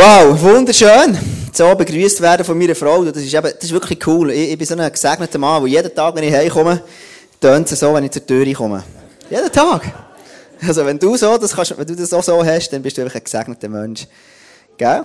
Wow, wunderschön. So begrüßt werden von meiner Frau. Das ist, eben, das ist wirklich cool. Ich, ich bin so ein gesegneter Mann, der jeden Tag, wenn ich heimkomme, tönt es so, wenn ich zur Tür komme. Jeden Tag. Also, wenn du so, das kannst, wenn du das auch so hast, dann bist du einfach ein gesegneter Mensch. Gell?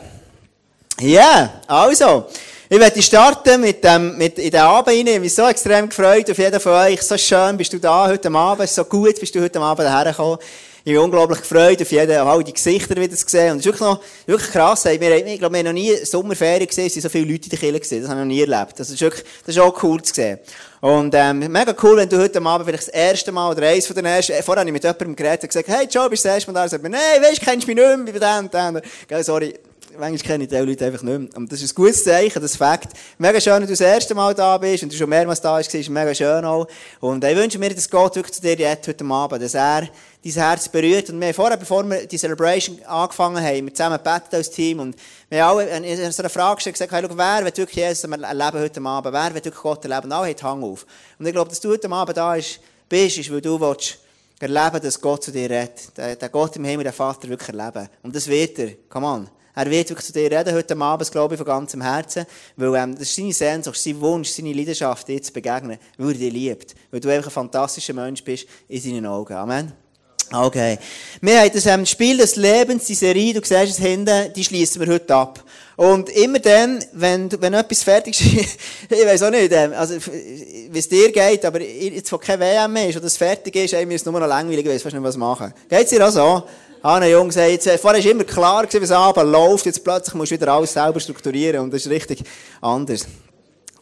Ja, yeah, also. Ich werde starten mit dem, mit, in den Abend rein. Ich bin so extrem gefreut auf jeden von euch. So schön bist du da heute Abend. So gut bist du heute Abend hergekommen. Ich bin unglaublich gefreut auf jeden, auf all die Gesichter wieder zu sehen. Und es ist wirklich noch, wirklich krass. Wir, ich glaube, wir haben noch nie Sommerferien gesehen, es sind so viele Leute in der Kirche gesehen. Das haben wir noch nie erlebt. Das ist wirklich, das ist auch cool zu sehen. Und, ähm, mega cool, wenn du heute Abend vielleicht das erste Mal oder eins von den ersten, vorher habe ich mit jemandem geredet und gesagt, hey Joe, bist du das erste Mal da? Und sagt mir, nein, weisst, kennst mich nicht mehr, bei dem dem. Gell, sorry manchmal kenne ich die Leute einfach nicht mehr. Und das ist ein gutes Zeichen, das Fakt. Mega schön, dass du das erste Mal da bist und du schon mehrmals da bist, ist mega schön auch. Und ich wünsche mir, dass Gott wirklich zu dir jetzt heute Abend, dass er dein Herz berührt. Und wir haben vorher, bevor wir die Celebration angefangen haben, wir zusammen gebetet als Team und wir haben alle in so einer Frage gestellt, gesagt, hey, schau, wer wird wirklich Jesus erleben heute Abend? Wer wird wirklich Gott erleben? Und alle haben Hang auf. Und ich glaube, dass du heute Abend da bist, ist, weil du willst, erleben, dass Gott zu dir redet. Der, Gott im Himmel, der Vater wirklich erleben. Und das wird er. Come on. Er wird wirklich zu dir reden heute Abend, glaube ich, von ganzem Herzen. Weil, ähm, das ist seine Sehnsucht, sein Wunsch, seine Leidenschaft, dir zu begegnen. Weil er dich liebt. Weil du einfach ein fantastischer Mensch bist in seinen Augen. Amen. Okay. Wir haben das ähm, Spiel des Lebens, die Serie, du siehst es hinten, die schließen wir heute ab. Und immer dann, wenn, wenn etwas fertig ist, ich weiß auch nicht, ähm, also, wie es dir geht, aber jetzt, wo kein WM mehr ist oder es fertig ist, ey, mir ist nur noch langweilig, ich weiß fast nicht, was machen. Geht's dir auch so? Hanne Jung sagt, jetzt, äh, vorher war immer klar, es Abend läuft, jetzt plötzlich musst du wieder alles selber strukturieren und das ist richtig anders.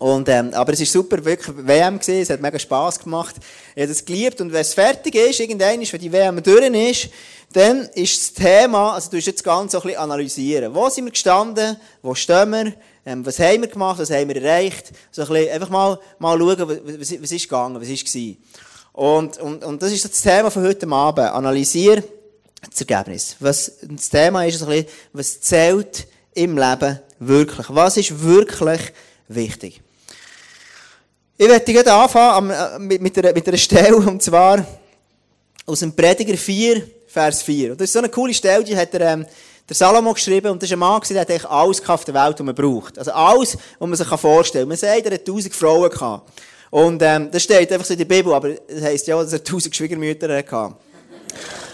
Und, ähm, aber es ist super, wirklich WM gewesen, es hat mega Spass gemacht. Ich habe das geliebt und wenn es fertig ist, irgendwann ist, wenn die WM durch ist, dann ist das Thema, also du musst jetzt ganz so ein bisschen analysieren. Wo sind wir gestanden? Wo stehen wir? Ähm, was haben wir gemacht? Was haben wir erreicht? So ein bisschen, einfach mal, mal schauen, was, was ist gegangen, was ist gewesen. Und, und, und das ist das Thema von heute Abend. Analysieren das Ergebnis. Was, das Thema ist ein bisschen, was zählt im Leben wirklich? Was ist wirklich wichtig? Ich werde gerade anfangen äh, mit, mit, einer, mit einer Stelle, und zwar aus dem Prediger 4, Vers 4. Und das ist so eine coole Stelle, die hat der, ähm, der Salomo geschrieben, und das ist ein Mann, der hat eigentlich alles auf der Welt, was man braucht. Also alles, was man sich vorstellen kann. Man sagt, er hat tausend Frauen gehabt. Und ähm, das steht einfach so in der Bibel, aber das heisst ja, dass er tausend Schwiegermütter hatte.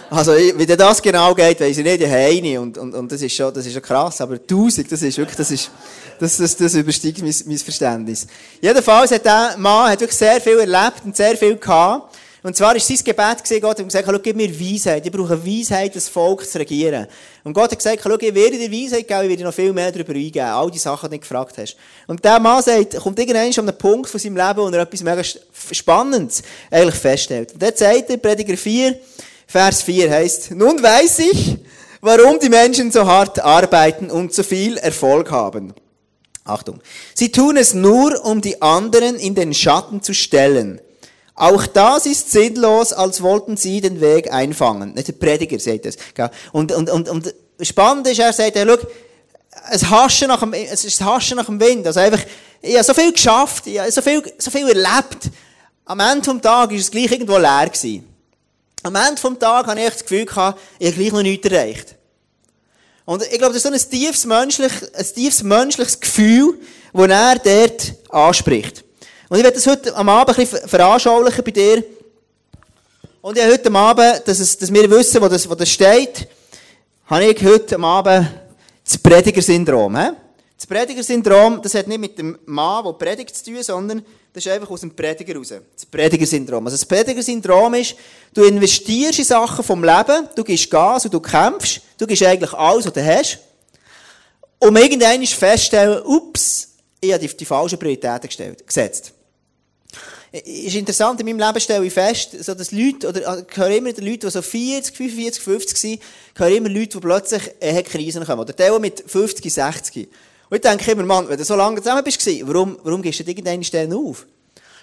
Also, wie das genau geht, weiss ich nicht. Ich habe eine und, und, und das ist schon, das ist schon krass. Aber 1000, das ist wirklich, das ist, das, das, das übersteigt mein, mein Verständnis. Jedenfalls hat der Mann hat wirklich sehr viel erlebt und sehr viel gehabt. Und zwar ist sein Gebet gewesen, Gott hat gesagt, schau, gib mir Weisheit. Ich brauche Weisheit, das Volk zu regieren. Und Gott hat gesagt, schau, ich werde dir Weisheit geben, ich werde noch viel mehr darüber eingeben. All die Sachen, die du gefragt hast. Und der Mann sagt, kommt irgendwann an einen Punkt von seinem Leben, wo er etwas mega Spannendes eigentlich feststellt. Und dort sagt der Prediger 4, Vers 4 heißt, nun weiß ich, warum die Menschen so hart arbeiten und so viel Erfolg haben. Achtung. Sie tun es nur, um die anderen in den Schatten zu stellen. Auch das ist sinnlos, als wollten sie den Weg einfangen. Der Prediger sagt das. Und, und, und, und spannend ist, er sagt, ja, schau, es Haschen nach dem, es ist Haschen nach dem Wind. Also einfach, ich habe so viel geschafft, ich habe so viel, so viel erlebt. Am Ende vom Tag ist es gleich irgendwo leer gewesen. Am Ende des Tages habe ich das Gefühl ich habe gleich noch nichts erreicht. Und ich glaube, das ist so ein tiefes, menschlich, ein tiefes menschliches Gefühl, das er dort anspricht. Und ich werde das heute am Abend ein bisschen veranschaulichen bei dir. Und ich habe heute am Abend, dass, es, dass wir wissen, wo das, wo das steht, habe ich heute am Abend das Predigersyndrom. Das Predigersyndrom, das hat nicht mit dem Mann, der predigt, zu tun, sondern das ist einfach aus dem Prediger raus. Das Predigersyndrom. Also das Predigersyndrom ist, du investierst in Sachen vom Leben, du gibst Gas und du kämpfst, du gibst eigentlich alles, was du hast, um irgendwann feststellen, ups, ich habe die, die falschen Prioritäten gestellt, gesetzt. Ist interessant, in meinem Leben stelle ich fest, so dass Leute, oder ich höre immer Leute, die so 40, 45, 50 sind, ich höre immer Leute, die plötzlich äh, Krisen kommen. Oder die mit 50, 60. Und ich denke immer, Mann, wenn du so lange zusammen bist, warum, warum gehst du an irgendeiner Stelle auf?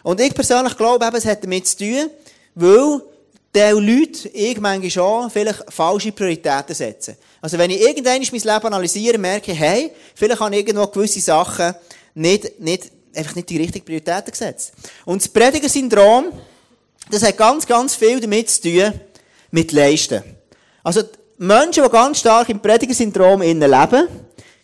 Und ich persönlich glaube eben, es hat damit zu tun, weil die Leute, ich manchmal schon, vielleicht falsche Prioritäten setzen. Also wenn ich irgendwann mein Leben analysiere, merke ich, hey, vielleicht habe ich irgendwo gewisse Sachen nicht, nicht, einfach nicht die richtigen Prioritäten gesetzt. Und das Prediger-Syndrom, das hat ganz, ganz viel damit zu tun, mit Leisten. Also, Menschen, die ganz stark im Prediger-Syndrom leben,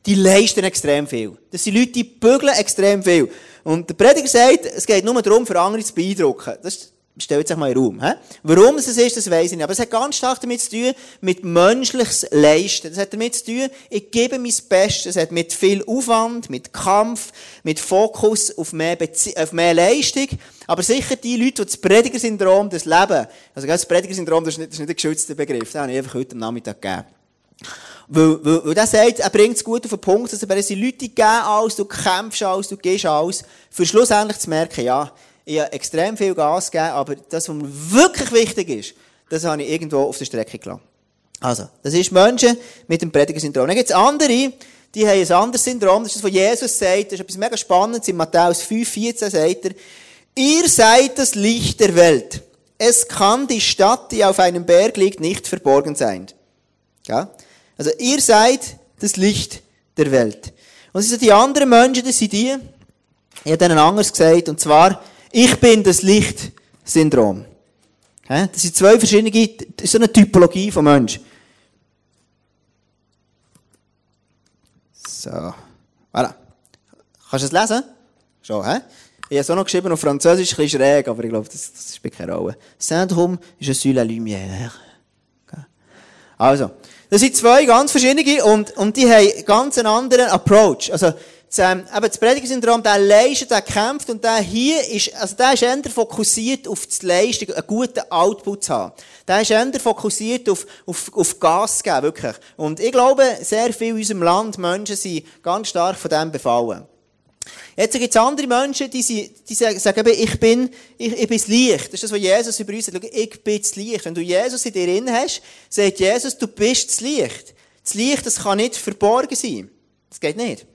die leisten extrem viel. Das sind Leute, die bügeln extrem viel. Und der Prediger sagt, es geht nur darum, für andere zu beeindrucken. Das stellt sich mal in den Raum. He? Warum es ist, das weiß ich nicht. Aber es hat ganz stark damit zu tun, mit menschliches Leisten. Das hat damit zu tun, ich gebe mein Bestes. Es hat mit viel Aufwand, mit Kampf, mit Fokus auf mehr, Bezie auf mehr Leistung. Aber sicher die Leute, die das Predigersyndrom, das Leben, also das Predigersyndrom, das ist nicht, das ist nicht ein geschützter Begriff, das habe ich einfach heute am Nachmittag gegeben. Weil, weil, weil der sagt, er bringt es gut auf den Punkt, dass er es Leute geben alles, du kämpfst alles, du gehst alles, für schlussendlich zu merken, ja, ich habe extrem viel Gas gegeben, aber das, was mir wirklich wichtig ist, das habe ich irgendwo auf der Strecke gelassen. Also, das ist Menschen mit dem Predigersyndrom. Dann gibt es andere, die haben ein anderes Syndrom, das ist das, was Jesus sagt, das ist etwas mega Spannendes, in Matthäus 5, 14 sagt er, ihr seid das Licht der Welt. Es kann die Stadt, die auf einem Berg liegt, nicht verborgen sein. Ja? Also ihr seid das Licht der Welt. Und sind die anderen Menschen, das sind die, ich habe ihnen anders gesagt, und zwar, ich bin das Licht-Syndrom. Das sind zwei verschiedene, das ist eine Typologie von Menschen. So. Voilà. Kannst du es lesen? Schon, hä? Ich habe es auch noch geschrieben auf Französisch, ein bisschen schräg, aber ich glaube, das, das spielt keine Rolle. Syndrom, je suis la lumière. Also. Das sind zwei ganz verschiedene und, und die haben ganz einen anderen Approach. Also, das, ähm, eben das Predigersyndrom, der leistet, der kämpft und der hier ist, also der ist eher fokussiert auf das Leisten, einen guten Output zu haben. Der ist eher fokussiert auf, auf, auf Gas geben, wirklich. Und ich glaube, sehr viele in unserem Land, Menschen sind ganz stark von dem befallen. Jetzt gibt es andere Menschen, die, die sagen, ich bin, ich, ich bin das Licht. Das ist das, was Jesus über uns sagt. Ich bin das Licht. Wenn du Jesus in dir drin hast, sagt Jesus, du bist das Licht. Das Licht, das kann nicht verborgen sein. Das geht nicht.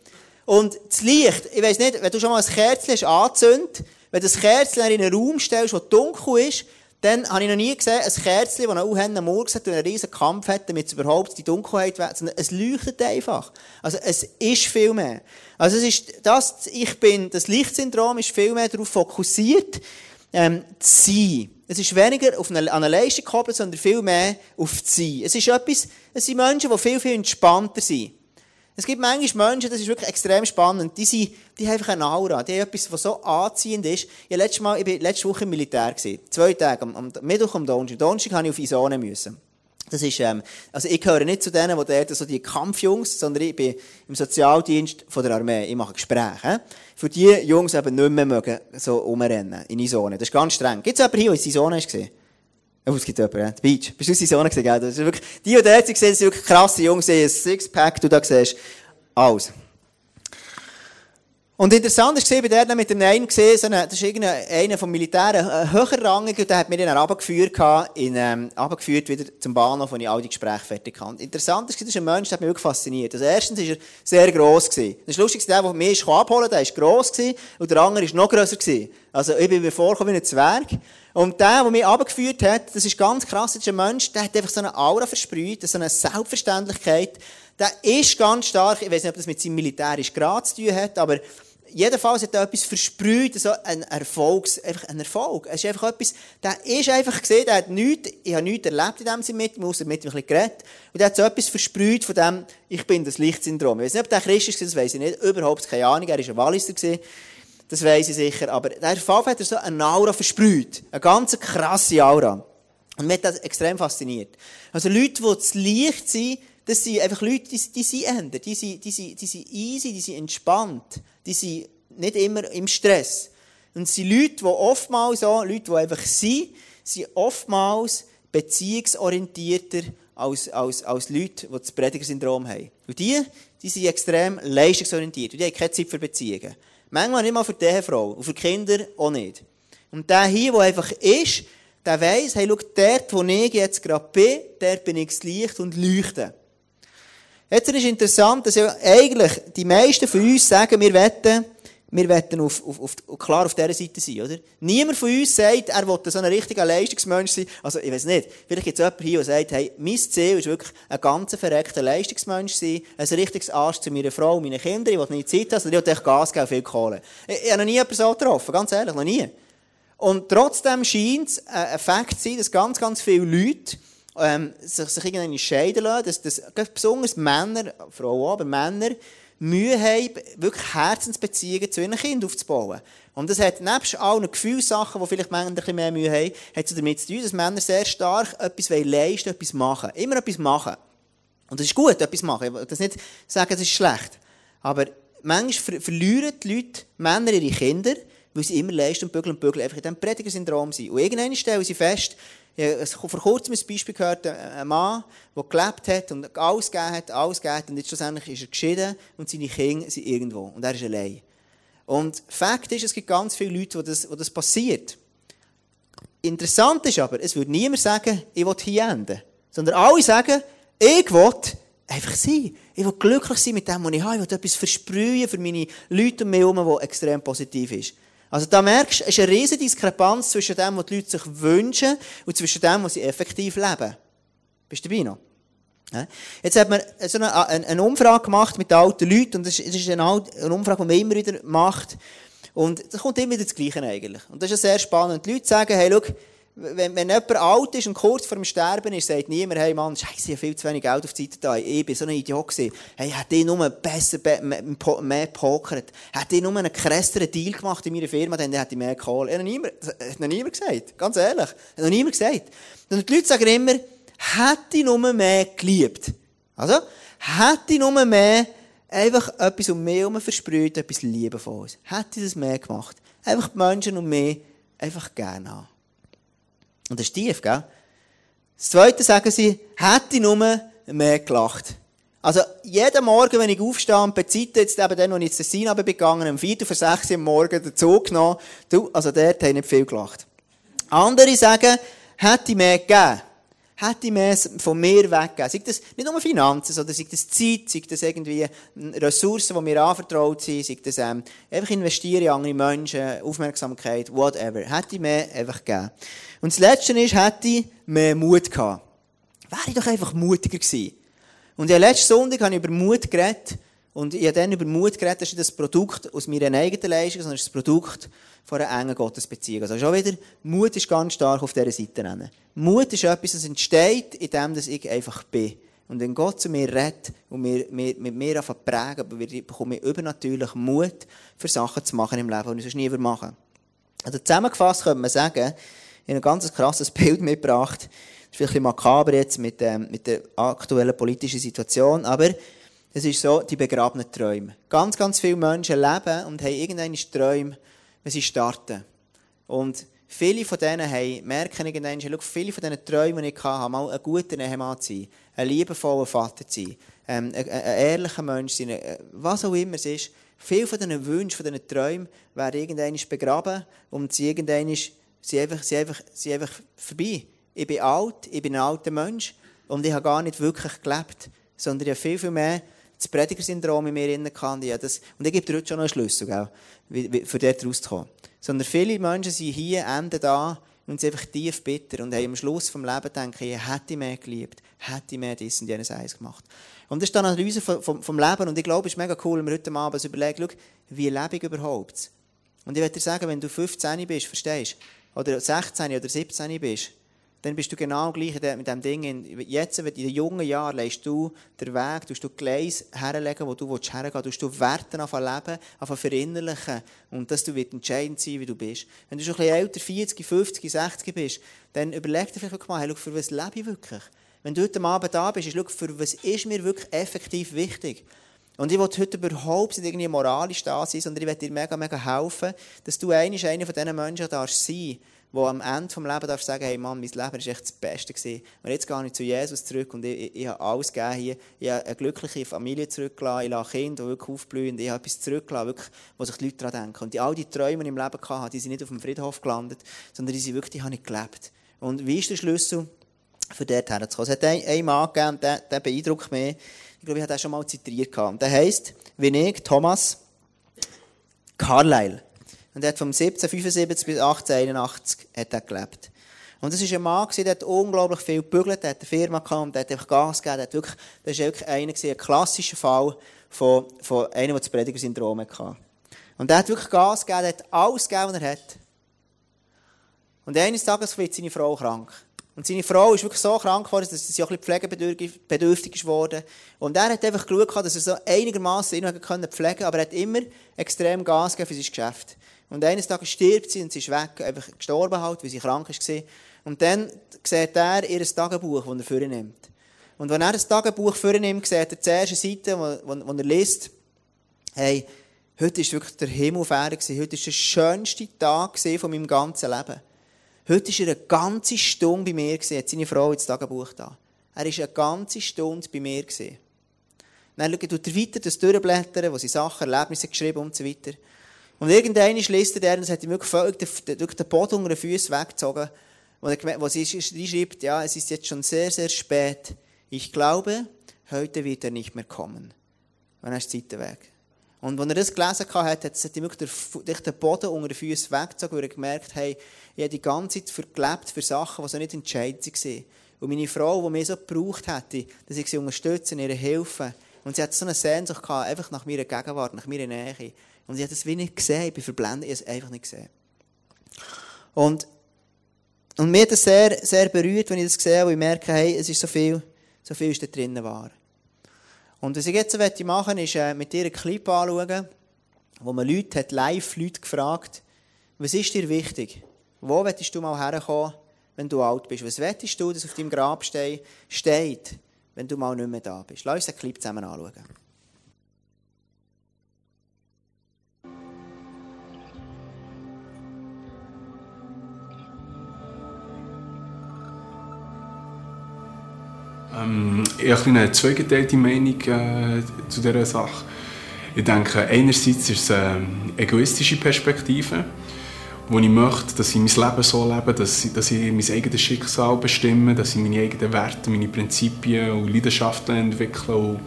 Und das Licht, ich weiss nicht, wenn du schon mal ein Kerzchen hast angezündet, wenn du das Kerzchen in einen Raum stellst, der dunkel ist, dann habe ich noch nie gesehen, ein Kerzchen, das auch am Morgen hat und einen riesen Kampf hat, damit es überhaupt die Dunkelheit wird, sondern es leuchtet einfach. Also es ist viel mehr. Also es ist das, ich bin, das Lichtsyndrom ist viel mehr darauf fokussiert, ähm, zu sein. Es ist weniger auf eine, an eine Leistung gekoppelt, sondern viel mehr auf zu sein. Es ist etwas, es sind Menschen, die viel, viel entspannter sind. Es gibt manchmal Menschen, das ist wirklich extrem spannend, die, sind, die haben einfach eine Aura, die haben etwas, was so anziehend ist. Ich, letztes Mal, ich war letzte Woche im Militär, zwei Tage, am, am Mittwoch am Donnerstag. Donnerstag musste ich auf Isone. Müssen. Das ist, ähm, also ich gehöre nicht zu denen, die dort so die Kampfjungs, sondern ich bin im Sozialdienst von der Armee. Ich mache Gespräche. Für die Jungs eben nicht mehr mögen, so rumrennen, in Isone. Das ist ganz streng. Gibt es jemanden hier, der in Isone war? Oh, es gibt jemanden. The Beach. Bist du in Isone gesehen, gell? Das ist wirklich, die, die dort sind, sind wirklich krasse Jungs, die haben ein Sixpack, du da siehst. Alles. Und interessant war, bei der mit dem einen gesehen, das ist irgendeiner vom Militär, ein höher rangiger, der hat mir dann runtergeführt, in, ähm, runtergeführt wieder zum Bahnhof, wo ich all die Gespräche fertig hatte. Interessant war, das ist ein Mensch, der hat mich wirklich fasziniert. Also erstens war er sehr gross gewesen. Das Lustigste, der, der mich abholen der war gross gewesen, und der andere war noch grösser gewesen. Also ich bin mir vorgekommen wie ein Zwerg. Und der, der mich runtergeführt hat, das ist ganz krass, das ist ein Mensch, der hat einfach so eine Aura versprüht, so eine Selbstverständlichkeit. Der ist ganz stark, ich weiß nicht, ob das mit seinem militärischen Grad zu tun hat, aber jedenfalls hat er etwas versprüht, so ein Erfolgs, einfach ein Erfolg. Es ist einfach etwas, der ist einfach gesehen, der hat nichts, ich habe nichts erlebt in dem Sinne mit, muss mit ihm ein bisschen geredet, und der hat so etwas versprüht von dem, ich bin das Lichtsyndrom. Ich weiß nicht, ob der Christ ist, das weiß ich nicht, überhaupt keine Ahnung, er war ein Walliser das weiß ich sicher, aber der Fall hat er so eine Aura versprüht, eine ganz krasse Aura. Und mich hat das extrem fasziniert. Also Leute, die das Licht sind, das sind einfach Leute, die, die sind ändern, die sind, die, sind, die sind easy, die sind entspannt, die sind nicht immer im Stress. Und es sind Leute, die oftmals so, Leute, die einfach sind, sind oftmals beziehungsorientierter als, als, als Leute, die das Predigersyndrom haben. Und die, die sind extrem leistungsorientiert. Und die haben keine Zeit für Beziehungen. Manchmal nicht mal für die Frau. Und für Kinder auch nicht. Und der hier, der einfach ist, der weiss, hey, schau, dort, wo ich jetzt gerade bin, dort bin ich das Licht und leuchte. Jetzt ist interessant, dass ja eigentlich die meisten von uns sagen, wir wetten, wir wetten auf, auf, auf, klar auf dieser Seite sein, oder? Niemand von uns sagt, er will so ein richtiger Leistungsmensch sein. Also, ich weiß nicht. Vielleicht gibt es jemanden hier, der sagt, hey, mein Ziel ist wirklich ein ganz verreckter Leistungsmensch sein, ein richtiges Arsch zu meiner Frau meinen Kindern, ich will nicht Zeit haben, sondern ich will echt Gas geben, viel Kohle. Ich, ich habe noch nie jemanden so getroffen, ganz ehrlich, noch nie. Und trotzdem scheint es ein Fakt zu sein, dass ganz, ganz viele Leute ähm, sich, sich irgendwie scheiden lassen, dass, dass besonders Männer, Frauen auch, aber Männer, Mühe haben, wirklich Herzensbeziehungen zu ihren Kindern aufzubauen. Und das hat nebst allen Gefühlssachen, die vielleicht Männer ein bisschen mehr Mühe haben, hat es damit zu tun, dass Männer sehr stark etwas leisten etwas machen. Immer etwas machen. Und das ist gut, etwas machen. Ich will das nicht sagen, das ist schlecht. Aber manchmal verlieren die Leute, Männer, ihre Kinder, weil sie immer leisten und bügeln und bügeln, einfach in diesem Predigersyndrom sind. Und irgendwann stellen sie fest, ich habe vor kurzem ein Beispiel gehört, ein Mann, der gelebt hat und alles gegeben hat, alles gegeben hat, und jetzt schlussendlich ist er geschieden und seine Kinder sind irgendwo. Und er ist allein. Und Fakt ist, es gibt ganz viele Leute, wo das, wo das passiert. Interessant ist aber, es würde niemand sagen, ich will hier enden. Sondern alle sagen, ich will einfach sein. Ich will glücklich sein mit dem, was ich habe. Ich will etwas versprühen für meine Leute um mich herum, was extrem positiv ist. Also da merkst du, es ist eine riesige Diskrepanz zwischen dem, was die Leute sich wünschen und zwischen dem, was sie effektiv leben. Bist du dabei noch? Jetzt hat man so eine, eine, Umfrage gemacht mit alten Leuten und das ist eine, eine Umfrage, die man immer wieder macht. Und das kommt immer wieder das Gleiche eigentlich. Und das ist ja sehr spannend. Die Leute sagen, hey, schau, wenn, wenn jemand alt ist und kurz vor dem Sterben ist, sagt niemand, hey Mann, scheiße, ich habe viel zu wenig Geld auf die Seite da. Ich bin so ein Idiot gewesen. Hey, hat die nur besser, mehr pokert? Hat die nur einen krasseren Deal gemacht in meiner Firma, dann hätte ich mehr Kohle. Das hat noch niemand, gesagt. Ganz ehrlich. Hat noch niemand gesagt. Und die Leute sagen immer, hätte ich nur mehr geliebt. Also, hätte ich nur mehr einfach etwas um mich herum versprüht, etwas Liebe von uns. Hätte ich das mehr gemacht. Einfach die Menschen um mich einfach gerne haben. Und das ist tief, gell? Das Zweite sagen sie, hätte ich nur mehr gelacht. Also, jeden Morgen, wenn ich aufstehe und bei Zeit jetzt eben dann, als ich ins Tessin begangen um 4 vor 6 Uhr Morgen den Zug genommen, du, also dort habe ich nicht viel gelacht. Andere sagen, hätte ich mehr gegeben hätte ich mehr von mir weggegeben. Sei das nicht nur Finanzen, sondern sei das Zeit, sei das irgendwie Ressourcen, die mir anvertraut sind, sei das ähm, einfach investieren in andere Menschen, Aufmerksamkeit, whatever. Hätte ich mehr einfach gegeben. Und das Letzte ist, hätte ich mehr Mut gehabt. Wäre ich doch einfach mutiger gewesen. Und ja, letzten Sonntag habe ich über Mut geredet. Und ich habe dann über Mut geredet, das ist das Produkt aus meiner eigenen Leistung, sondern das Produkt von einer engen Gottesbeziehung. Also schon wieder, Mut ist ganz stark auf dieser Seite. Mut ist etwas, das entsteht, indem ich einfach bin. Und wenn Gott zu mir redet und mir, mir, mit mir anfängt prägen, bekomme ich übernatürlich Mut, für Sachen zu machen im Leben, die ich sonst nie machen Also zusammengefasst könnte man sagen, ein ganz krasses Bild mitgebracht. Das ist vielleicht ein bisschen makaber jetzt mit, ähm, mit der aktuellen politischen Situation, aber es ist so, die begrabenen Träume. Ganz, ganz viele Menschen leben und haben irgendeine Träume, wenn sie starten. Und viele von denen haben, merken irgendwann, schau, viele von diesen Träumen, die ich hatte, mal ein guter Ehemann zu sein, ein liebevoller Vater zu sein, ähm, ein, ein, ehrlicher Mensch zu sein, äh, was auch immer es ist. Viele von diesen Wünschen, von diesen Träumen werden irgendwann begraben und sie irgendwann sind einfach, sind einfach, sind einfach vorbei. Ich bin alt, ich bin ein alter Mensch und ich habe gar nicht wirklich gelebt, sondern ich habe viel, viel mehr das Predigersyndrom in mir innen kann. Ja, das, und ich gebe dir heute schon noch einen Schlüssel, gell, wie, wie, für dort rauszukommen. Sondern viele Menschen sind hier, enden da und sind einfach tief bitter und haben am Schluss vom Leben denken, ich hätte mehr geliebt, hätte mehr dies und jenes eins gemacht. Und das ist dann eine Analyse vom, vom, vom, Leben und ich glaube, es ist mega cool, wenn wir heute Abend überlegen, schau, wie lebe ich überhaupt? Und ich werde dir sagen, wenn du 15 bist, verstehst oder 16 oder 17 bist, dann bist du genau gleich mit dem Ding. Jetzt, in den jungen Jahren, legst du den Weg, tust du Gleis herlegen, wo du hergehen willst, du Werte auf Leben, auf verinnerlichen und dass du wird entscheidend sein, wie du bist. Wenn du schon ein bisschen älter, 40, 50, 60 bist, dann überleg dir vielleicht mal, hey, für was lebe ich wirklich? Wenn du heute Abend da bist, schau, für was ist mir wirklich effektiv wichtig? Und ich will heute überhaupt nicht irgendwie moralisch da sein, sondern ich will dir mega, mega helfen, dass du einer von diesen Menschen darfst sein wo am Ende des Lebens darfst sagen, hey Mann, mein Leben war echt das Beste. Gewesen. Und jetzt gehe ich zu Jesus zurück und ich, ich, ich habe alles gegeben hier. Ich habe eine glückliche Familie zurückgelassen, ich lasse Kinder, die wirklich aufblühen. Ich habe etwas zurückgelassen, wirklich, wo sich die Leute daran denken. Und die, all die Träume, die ich im Leben hatte, die sind nicht auf dem Friedhof gelandet, sondern die sind wirklich, die habe ich gelebt. Und wie ist der Schlüssel, für dort herzukommen? Es hat einen Mann gegeben, der, der beeindruckt mich. Ich glaube, ich habe den schon mal zitiert. Und der heisst, wie ich, Thomas Carlyle. Und er hat vom 1775 bis 1881 hat er gelebt. Und das war ein Mann, der hat unglaublich viel gebügelt, der hat eine Firma gehabt der hat einfach Gas gegeben. Der hat wirklich, das war wirklich einer, ein klassischer Fall von, von einem, der das Predigersyndrom hatte. Und er hat wirklich Gas gegeben, er hat alles gegeben, was er hat. Und eines Tages wird seine Frau krank. Und seine Frau ist wirklich so krank geworden, dass sie auch ein bisschen pflegebedürftig ist worden. Und er hat einfach geschaut, dass er so einigermaßen ihn pflegen konnte, aber er hat immer extrem Gas gegeben für sein Geschäft. Und eines Tages stirbt sie und sie ist weg, einfach gestorben halt, weil sie krank war. Und dann sieht er ihr Tagebuch, das er für nimmt. Und wenn er das Tagebuch für nimmt, sieht er die erste Seite, wo, er liest, hey, heute war wirklich der Himmel Erde, heute war der schönste Tag von meinem ganzen Leben. Heute war er eine ganze Stunde bei mir, hat seine Frau ins Tagebuch da. Er war eine ganze Stunde bei mir. Dann schaut er weiter das Durchblättern, wo sie Sachen, Erlebnisse geschrieben und so weiter. Und irgendwann liest er, und es hat ihm wirklich den Boden unter den Füßen weggezogen, wo, er, wo sie schreibt, ja, es ist jetzt schon sehr, sehr spät. Ich glaube, heute wird er nicht mehr kommen. Und dann ist die Zeit weg. Und als er das gelesen hat, hat ihm wirklich den Boden unter den Füßen weggezogen, weil er gemerkt hat, ich habe die ganze Zeit vergelebt für Sachen, die nicht entscheidend waren. Und meine Frau, die mich so gebraucht hätte, dass ich sie unterstütze, ihre Hilfe. Und sie hat so eine Sehnsucht gehabt, einfach nach meiner Gegenwart, nach meiner Nähe. Und ich habe das wie nicht gesehen, ich bin verblendet, ich habe es einfach nicht gesehen. Und, und mir hat das sehr, sehr berührt, wenn ich das sehe, wo ich merke, hey, es ist so viel, so viel ist da drinnen wahr. Und was ich jetzt machen möchte, ist äh, mit dir einen Clip anschauen, wo man Leute hat, live Leute gefragt, was ist dir wichtig? Wo willst du mal herkommen, wenn du alt bist? Was willst du, dass auf deinem Grabstein steht, wenn du mal nicht mehr da bist? Lass uns den Clip zusammen anschauen. Ähm, ich habe eine zweigeteilte Meinung äh, zu dieser Sache. Ich denke, einerseits ist es eine egoistische Perspektive, wo ich möchte, dass ich mein Leben so lebe, dass ich, dass ich mein eigenes Schicksal bestimme, dass ich meine eigenen Werte, meine Prinzipien und Leidenschaften entwickle und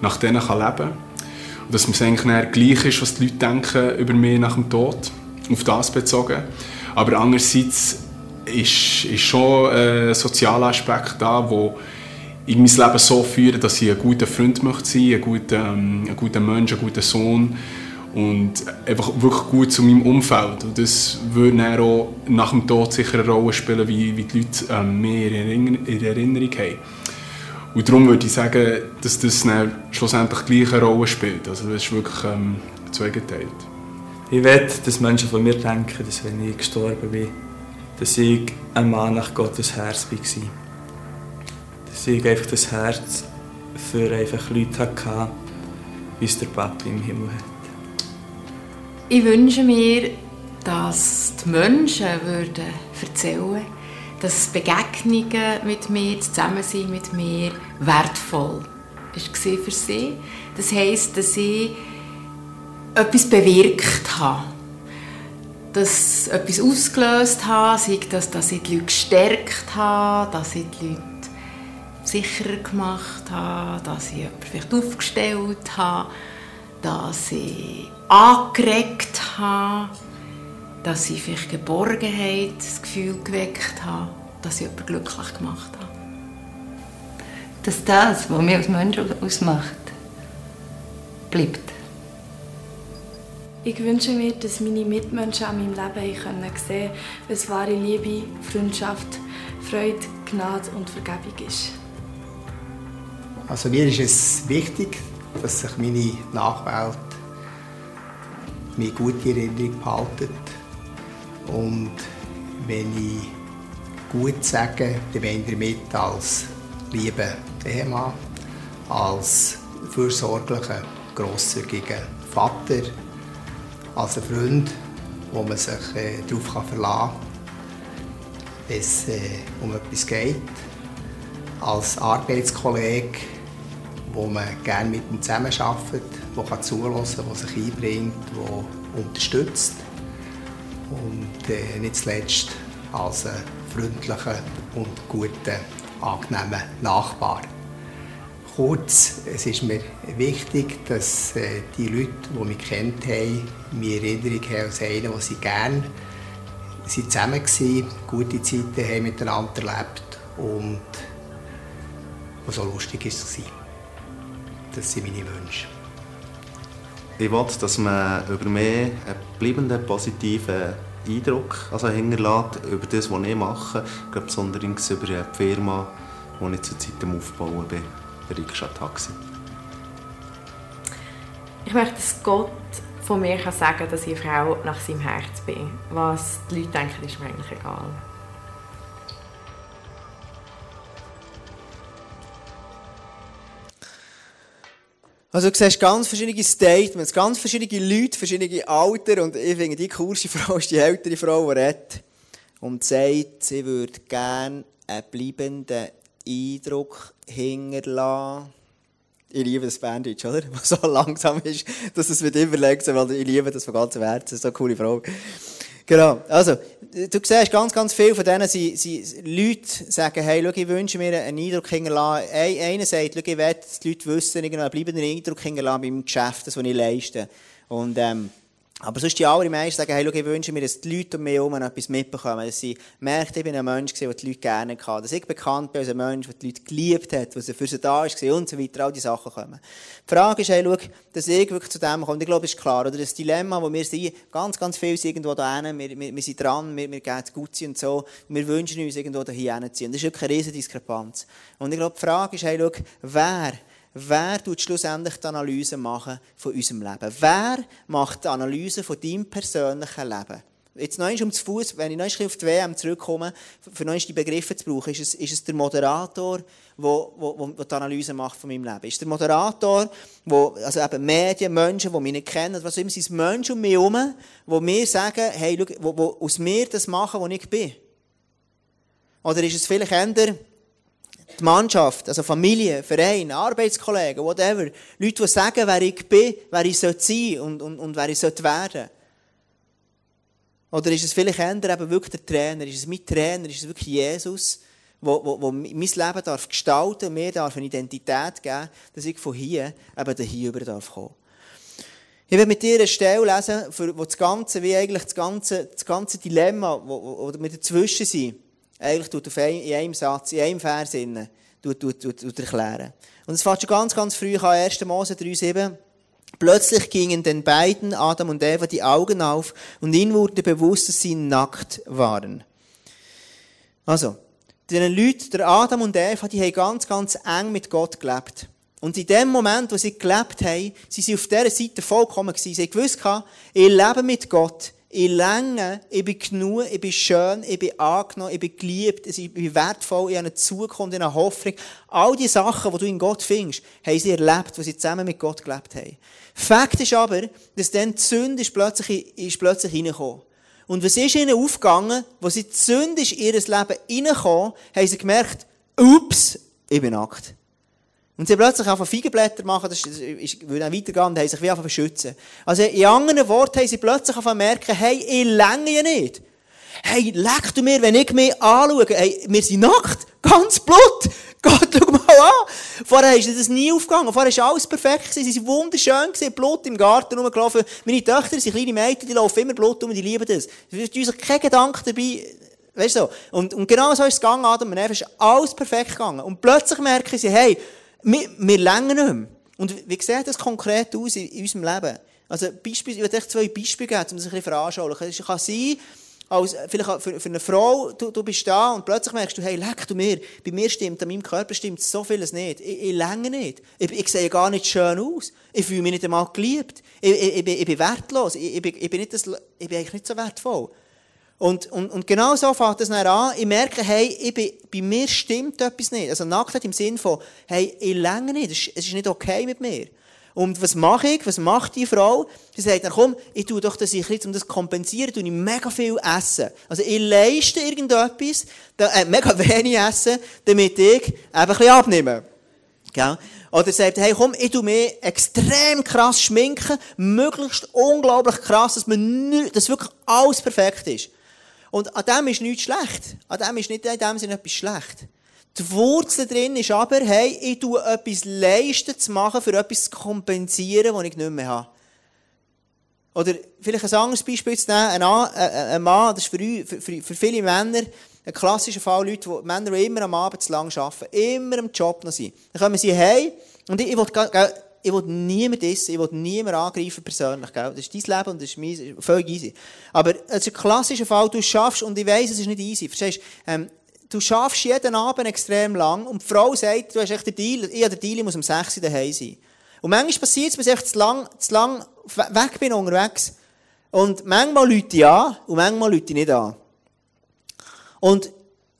nach denen kann leben kann. Dass es eigentlich gleich ist, was die Leute denken über mich nach dem Tod, auf das bezogen. Aber andererseits ist, ist schon ein sozialer Aspekt da, wo ich mein Leben so führe, dass ich ein guter Freund möchte sein, ein guter, ähm, ein guter Mensch, ein guter Sohn und einfach wirklich gut zu meinem Umfeld. Und das würde dann auch nach dem Tod sicher eine Rolle spielen, wie, wie die Leute ähm, mehr in Erinnerung haben. Und darum würde ich sagen, dass das schlussendlich gleich eine Rolle spielt. Also das ist wirklich ähm, zweigeteilt. Ich will, dass Menschen von mir denken, dass wenn ich gestorben bin, dass ich ein Mann nach Gottes Herz war ich einfach das Herz für einfach Leute hatte, wie es der Papa im Himmel hat. Ich wünsche mir, dass die Menschen würden erzählen dass Begegnungen mit mir, das Zusammensein mit mir wertvoll war für sie. Das heisst, dass ich etwas bewirkt habe. Dass ich etwas ausgelöst habe, sei das, dass ich die Leute gestärkt habe, dass ich die Leute sicherer gemacht habe, dass ich jemanden vielleicht aufgestellt habe, dass ich angeregt habe, dass ich vielleicht Geborgenheit, das Gefühl geweckt habe, dass ich jemanden glücklich gemacht habe. Dass das, was mich als Mensch ausmacht, bleibt. Ich wünsche mir, dass meine Mitmenschen an meinem Leben sehen können, was wahre Liebe, Freundschaft, Freude, Gnade und Vergebung ist. Also mir ist es wichtig, dass sich meine Nachwelt mir gut in Erinnerung behalten. Und wenn ich gut sage, dann meine ich damit als lieber Ehemann, als fürsorglicher, grosszügiger Vater, als ein Freund, wo man sich äh, darauf verlassen kann, wenn es äh, um etwas geht, als Arbeitskollege, wo man gerne mit ihm zusammenarbeitet, zuhören kann, der sich einbringt, der unterstützt. Und äh, nicht zuletzt als ein freundlicher und guter, angenehmer Nachbar. Kurz, es ist mir wichtig, dass äh, die Leute, die mich kennt haben, mir Erinnerung haben als einen, der sie gerne sie zusammen waren, gute Zeiten haben miteinander erlebt und so lustig war. Das sind meine Wünsche. Ich will, dass man über mich einen bleibenden positiven Eindruck also hinterlässt über das, was ich mache, gerade besonders über die Firma, die ich zurzeit am Aufbauen bin, der Rikscha Taxi. Ich möchte, dass Gott von mir kann sagen dass ich eine Frau nach seinem Herz bin. Was die Leute denken, ist mir eigentlich egal. Also du siehst ganz verschiedene Statements, ganz verschiedene Leute, verschiedene Alter und ich finde, die coolste Frau ist die ältere Frau, die redet und sagt, sie würde gerne einen bleibenden Eindruck hinterlassen. Ich liebe das Bandage, oder? Was so langsam ist, dass es mit überlegt, weil ich liebe das von ganzem Herzen. So eine coole Frau. Genau. Also, du siehst ganz, ganz viele von denen, sie, sie, Leute sagen, hey, schau, ich wünsche mir einen Eindruck hinterlassen. Einer sagt, schau, ich will, dass die Leute wissen, ich bleiben einen Eindruck hinterlassen beim Geschäft, das, was ich leiste. Und, ähm, aber sonst die allermeisten sagen, hey, schau, ich wünsche mir, dass die Leute um mich herum etwas mitbekommen, dass sie merken, ich bin ein Mensch der die Leute gerne hatten, dass ich bekannt bin als ein Mensch, der die Leute geliebt hat, der für sie da ist und so weiter, all diese Sachen kommen. Die Frage ist, hey, schau, dass ich wirklich zu dem komme, ich glaube, das ist klar, oder? Das Dilemma, wo wir sind, ganz, ganz viel sind irgendwo da hin, wir, wir, wir sind dran, wir, wir gehen es gut und so, wir wünschen uns irgendwo da hinzuziehen. Das ist wirklich eine riesige Diskrepanz. Und ich glaube, die Frage ist, hey, schau, wer Wer tut schlussendlich die Analyse machen von unserem Leben? Wer macht die Analyse von deinem persönlichen Leben? Jetzt noch um zu Fuß, wenn ich noch auf die WM zurückkomme, für noch die Begriffe zu brauchen, ist es, ist es der Moderator, der die Analyse macht von meinem Leben? Ist der Moderator, wo, also eben Medien, Menschen, die mich nicht kennen, was immer, sind Menschen um mich herum, die mir sagen, hey, schau, wo, wo aus mir das machen, wo ich bin? Oder ist es vielleicht eher, die Mannschaft, also Familie, Verein, Arbeitskollegen, whatever. Leute, die sagen, wer ich bin, wer ich sein sollte und, und, und wer ich werden sollte. Oder ist es vielleicht eher eben wirklich der Trainer? Ist es mein Trainer? Ist es wirklich Jesus, wo, wo, wo mein Leben darf gestalten mir darf eine Identität geben, dass ich von hier eben hier über darf kommen. Ich werde mit dir eine Stelle lesen, wo das Ganze, wie eigentlich das ganze, das ganze Dilemma, wo, wo, wo wir dazwischen sind, eigentlich tut auf ein, in einem Satz, in einem Vers innen, tut, tut, tut, tut erklären. Und es fängt schon ganz, ganz früh an, 1. Mose 3,7. Plötzlich gingen den beiden, Adam und Eva, die Augen auf und ihnen wurde bewusst, dass sie nackt waren. Also, die Leute, der Adam und Eva, die haben ganz, ganz eng mit Gott gelebt. Und in dem Moment, wo sie gelebt haben, sie sind auf dieser Seite vollkommen gewesen. Sie haben gewusst, ich lebe mit Gott ich länge, ich bin genug, ich bin schön, ich bin angenommen, ich bin geliebt, ich bin wertvoll, ich habe eine Zukunft, eine Hoffnung. All die Sachen, die du in Gott findest, haben sie erlebt, wo sie zusammen mit Gott gelebt haben. Fakt ist aber, dass dann die Sünde ist plötzlich, ist plötzlich reingekommen. Und was ist ihnen aufgegangen, wo sie die Sünde in ihr Leben reingekommen, haben sie gemerkt, ups, ich bin nackt. Und sie plötzlich einfach Feigenblätter machen, das ist, ist, würde dann weitergehen, und haben sich wie einfach schützen. Also, in anderen Worten haben sie plötzlich einfach merken, hey, ich länge ja nicht. Hey, leck du mir, wenn ich mich anschaue, hey, wir sind nackt, ganz Blut. Gott, schau mal an. Vorher ist das nie aufgegangen. Vorher war alles perfekt. Sie waren wunderschön. Gewesen. Blut im Garten rumgelaufen. Meine Töchter sind kleine Mädchen, die laufen immer Blut um, die lieben das. Es ist uns kein Gedanke dabei. Weißt du so? Und, und genau so ist es gegangen, Adam und Eva. ist alles perfekt gegangen. Und plötzlich merken sie, hey, wir, wir länger nicht mehr. Und wie sieht das konkret aus in, in unserem Leben? Also, Beispiel, ich werde euch zwei Beispiele geben, um das ein bisschen veranschaulichen. Es kann sein, als, vielleicht für, für eine Frau, du, du bist da und plötzlich merkst du, hey, leck du mir, bei mir stimmt, an meinem Körper stimmt so vieles nicht. Ich, ich länge nicht. Ich, ich sehe gar nicht schön aus. Ich fühle mich nicht einmal geliebt. Ich, ich, ich, bin, ich bin wertlos. Ich, ich, bin, ich, bin nicht das, ich bin eigentlich nicht so wertvoll. Und, und, und genau so fängt es dann an. Ich merke, hey, ich bin, bei mir stimmt etwas nicht. Also Nacktheit im Sinn von, hey, ich länge nicht, es ist nicht okay mit mir. Und was mache ich? Was macht die Frau? Sie sagt dann, komm, ich tue doch das, ich, um das zu kompensieren, tue ich mega viel essen. Also ich leiste irgendetwas, äh, mega wenig essen, damit ich eben ein bisschen abnehme. Gell? Oder sagt, hey, komm, ich tue mich extrem krass schminken, möglichst unglaublich krass, dass, man nicht, dass wirklich alles perfekt ist. Und an dem ist nichts schlecht. An dem ist nicht in dem Sinne etwas schlecht. Die Wurzel drin ist aber, hey, ich tue etwas leisten zu machen, für etwas zu kompensieren, was ich nicht mehr habe. Oder vielleicht ein anderes Beispiel zu nehmen. Ein, ein Mann, das ist für, für, für viele Männer ein klassischer Fall, Leute, die, Männer, die immer am Abend zu lang arbeiten, immer im Job noch sind. Dann kommen sie hey und ich, ich will, ich will niemand essen, ich will niemand angreifen persönlich, gell? Das ist dein Leben und das ist mein, völlig easy. Aber es ist ein klassischer Fall, du schaffst, und ich weiss, es ist nicht easy, verstehst du, schaffst jeden Abend extrem lang und die Frau sagt, du hast echt den Deal, ich habe Deal, muss um 6 Uhr daheim sein. Und manchmal passiert es, dass ich zu lang, zu lang weg bin unterwegs. Und manchmal Leute ja und manchmal Leute nicht an. Und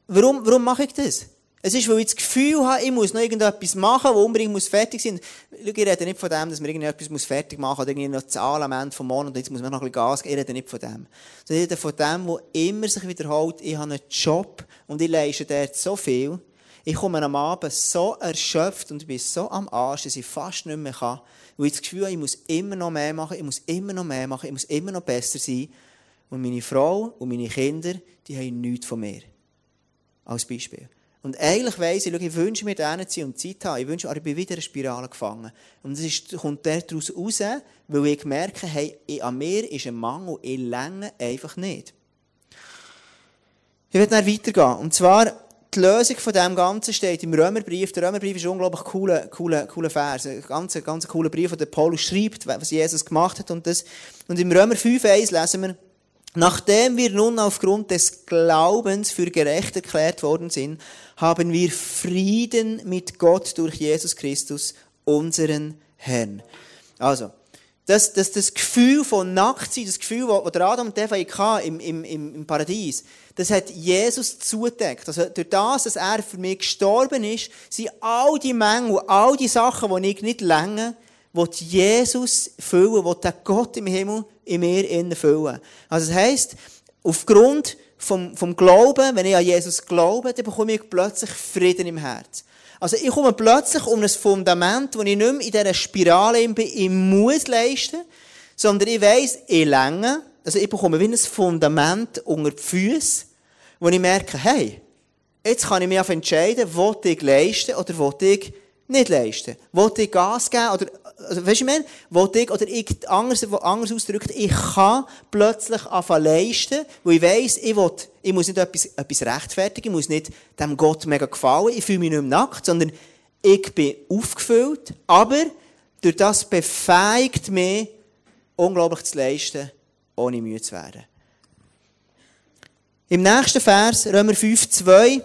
warum, warum mache ich das? Es ist, weil ich das Gefühl habe, ich muss noch irgendetwas machen, das unbedingt muss fertig sein muss. Ich rede nicht von dem, dass man irgendetwas fertig machen muss oder irgendwie noch Zahlen am Ende des Monats und jetzt muss man noch ein bisschen Gas geben. Ich rede nicht von dem. ich rede von dem, wo immer sich wiederholt, ich habe einen Job und ich leiste dort so viel. Ich komme am Abend so erschöpft und bin so am Arsch, dass ich fast nicht mehr kann. Weil ich das Gefühl habe, ich muss immer noch mehr machen, ich muss immer noch mehr machen, ich muss immer noch besser sein. Und meine Frau und meine Kinder, die haben nichts von mir. Als Beispiel. Und eigentlich weiss ich, ich wünsche mir denen zu und Zeit haben. Ich wünsche, aber ich bin wieder in eine Spirale gefangen. Und es kommt daraus raus, weil ich merke, hey, an mir ist ein Mangel, ich länge einfach nicht. Ich werde dann weitergehen. Und zwar, die Lösung von dem Ganzen steht im Römerbrief. Der Römerbrief ist ein unglaublich cooler, cooler, cooler Vers. Ein ganz, ganz cooler Brief, den Paulus schreibt, was Jesus gemacht hat. Und, das. und im Römer 5,1 lesen wir, Nachdem wir nun aufgrund des Glaubens für gerecht erklärt worden sind, haben wir Frieden mit Gott durch Jesus Christus, unseren Herrn. Also, das, das, das Gefühl von Nacktsein, das Gefühl, das Adam und Eva im, im, im Paradies, das hat Jesus zugedeckt. Also durch das, dass er für mich gestorben ist, sind all die Mängel, all die Sachen, die ich nicht länge, will Jesus füllen, will der Gott im Himmel in mir innen füllen. Also das heisst, aufgrund vom, vom Glauben, wenn ich an Jesus glaube, dann bekomme ich plötzlich Frieden im Herz. Also ich komme plötzlich um ein Fundament, wo ich nicht mehr in dieser Spirale bin, ich muss leisten, sondern ich weiss, ich länge, also ich bekomme wie ein Fundament unter die Füße, wo ich merke, hey, jetzt kann ich mich entscheiden, will ich leisten oder will ich nicht leisten. Will ich Gas geben oder also, weißt du, ich meine, wo ich, oder ich, anders, anders ausdrückt, ich kann plötzlich anfangen leisten, weil ich weiss, ich will, ich muss nicht etwas, etwas rechtfertigen, ich muss nicht dem Gott mega gefallen, ich fühle mich nicht mehr nackt, sondern ich bin aufgefüllt, aber durch das befähigt mich, unglaublich zu leisten, ohne müde zu werden. Im nächsten Vers, Römer 5, 2,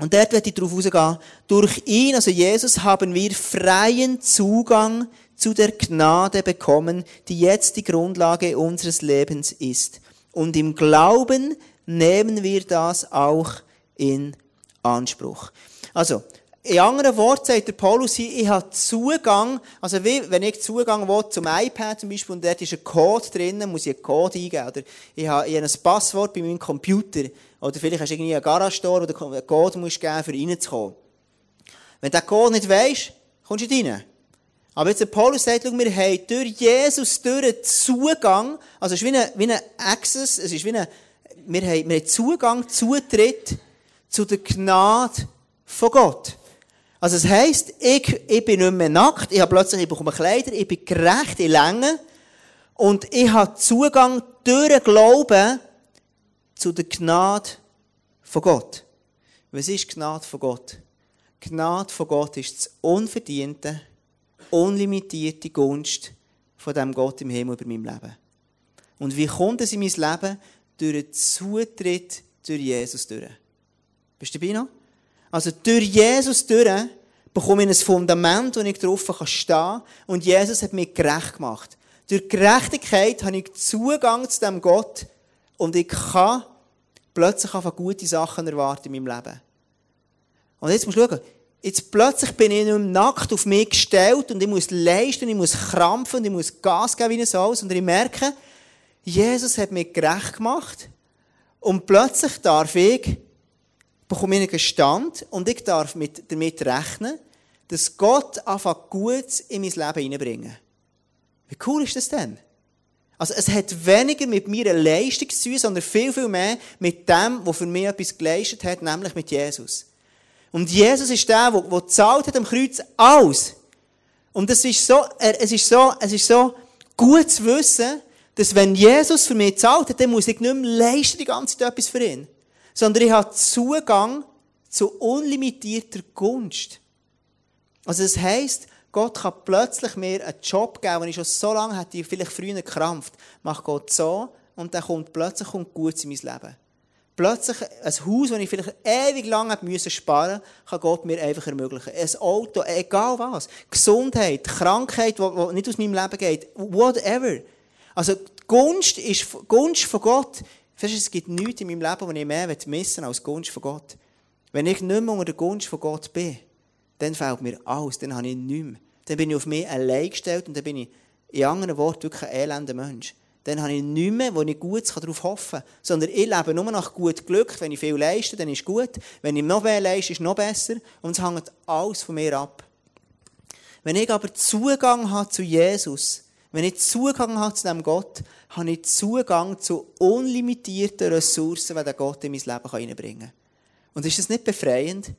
und dort werde ich darauf rausgehen. Durch ihn, also Jesus, haben wir freien Zugang zu der Gnade bekommen, die jetzt die Grundlage unseres Lebens ist. Und im Glauben nehmen wir das auch in Anspruch. Also, in anderen Worten sagt der Paulus ich habe Zugang, also wie, wenn ich Zugang will zum iPad zum Beispiel und dort ist ein Code drin, muss ich einen Code eingeben. Oder ich habe, ich habe ein Passwort bei meinem Computer. Oder vielleicht hast du irgendwie einen Garage-Store, wo du einen Code musst geben, für reinzukommen. Wenn du den Code nicht weisst, kommst du nicht rein. Aber jetzt der Paulus sagt, schau, wir haben durch Jesus durch Zugang, also es ist wie ein, wie ein Access, es ist wie ein, wir haben, wir haben Zugang, Zutritt zu der Gnade von Gott. Also es heisst, ich, ich bin nicht mehr nackt, ich habe plötzlich, ich bekomme Kleider, ich bin gerecht in Länge und ich habe Zugang durch Glauben zu der Gnade von Gott. Was ist Gnade von Gott? Gnade von Gott ist das unverdiente, unlimitierte Gunst von dem Gott im Himmel über meinem Leben. Und wie kommt es in mein Leben? Durch den Zutritt durch Jesus durch. Bist du dabei noch? Also durch Jesus durch bekomme ich ein Fundament, wo ich drauf stehen kann. Und Jesus hat mich gerecht gemacht. Durch Gerechtigkeit habe ich Zugang zu dem Gott und ich kann plötzlich einfach gute Sachen erwarten in meinem Leben. Und jetzt musst du schauen, jetzt plötzlich bin ich mehr nackt auf mich gestellt und ich muss leisten, ich muss krampfen und ich muss Gas geben wie ein Haus. Und ich merke, Jesus hat mich gerecht gemacht und plötzlich darf ich bekomme ich einen Gestand und ich darf mit, damit rechnen, dass Gott einfach Gutes in mein Leben hineinbringen. Wie cool ist das denn? Also es hat weniger mit meiner Leistung zu tun, sondern viel, viel mehr mit dem, was für mich etwas geleistet hat, nämlich mit Jesus. Und Jesus ist der, der, der zahlt hat am Kreuz alles. Und es ist so, es ist so, es ist so gut zu wissen, dass wenn Jesus für mich zahlt hat, dann muss ich nicht mehr leisten die ganze Zeit etwas für ihn sondern ich habe Zugang zu unlimitierter Gunst. Also das heisst, Gott kann plötzlich mir einen Job geben, den ich schon so lange hätte, vielleicht früher gekrampft. Macht Gott so und dann kommt plötzlich kommt Gutes in mein Leben. Plötzlich ein Haus, das ich vielleicht ewig lang sparen musste, kann Gott mir einfach ermöglichen. Ein Auto, egal was. Gesundheit, Krankheit, die nicht aus meinem Leben geht. Whatever. Also, Gunst ist Gunst von Gott. Weißt, es gibt nichts in meinem Leben, das ich mehr missen will, als die Gunst von Gott. Wenn ich nicht mehr unter der Gunst von Gott bin, dann fällt mir alles, dann habe ich nichts mehr. Dann bin ich auf mich allein gestellt und dann bin ich, in anderen Worten, wirklich ein elender Mensch dann habe ich nichts mehr, wo ich gut darauf hoffen kann. Sondern ich lebe nur nach gut Glück. Wenn ich viel leiste, dann ist es gut. Wenn ich noch mehr leiste, ist es noch besser. Und es hängt alles von mir ab. Wenn ich aber Zugang habe zu Jesus, wenn ich Zugang habe zu diesem Gott, habe ich Zugang zu unlimitierten Ressourcen, die der Gott in mein Leben reinbringen kann. Und ist das nicht befreiend?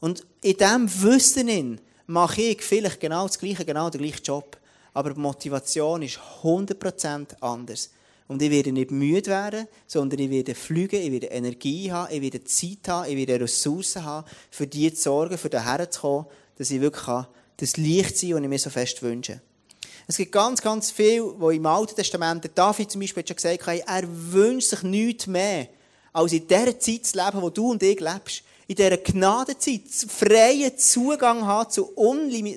Und in diesem Wissen mache ich vielleicht genau das Gleiche, genau den gleichen Job aber die Motivation ist 100% anders. Und ich werde nicht müde werden, sondern ich werde fliegen, ich werde Energie haben, ich werde Zeit haben, ich werde Ressourcen haben, für die zu sorgen, für daher zu kommen, dass ich wirklich das Licht sein kann, das ich mir so fest wünsche. Es gibt ganz, ganz viel, wo im Alten Testament, der David zum Beispiel hat schon gesagt hat, er wünscht sich nichts mehr, als in der Zeit zu leben, wo du und ich lebst. In dieser Gnadenzeit, freien Zugang haben zu,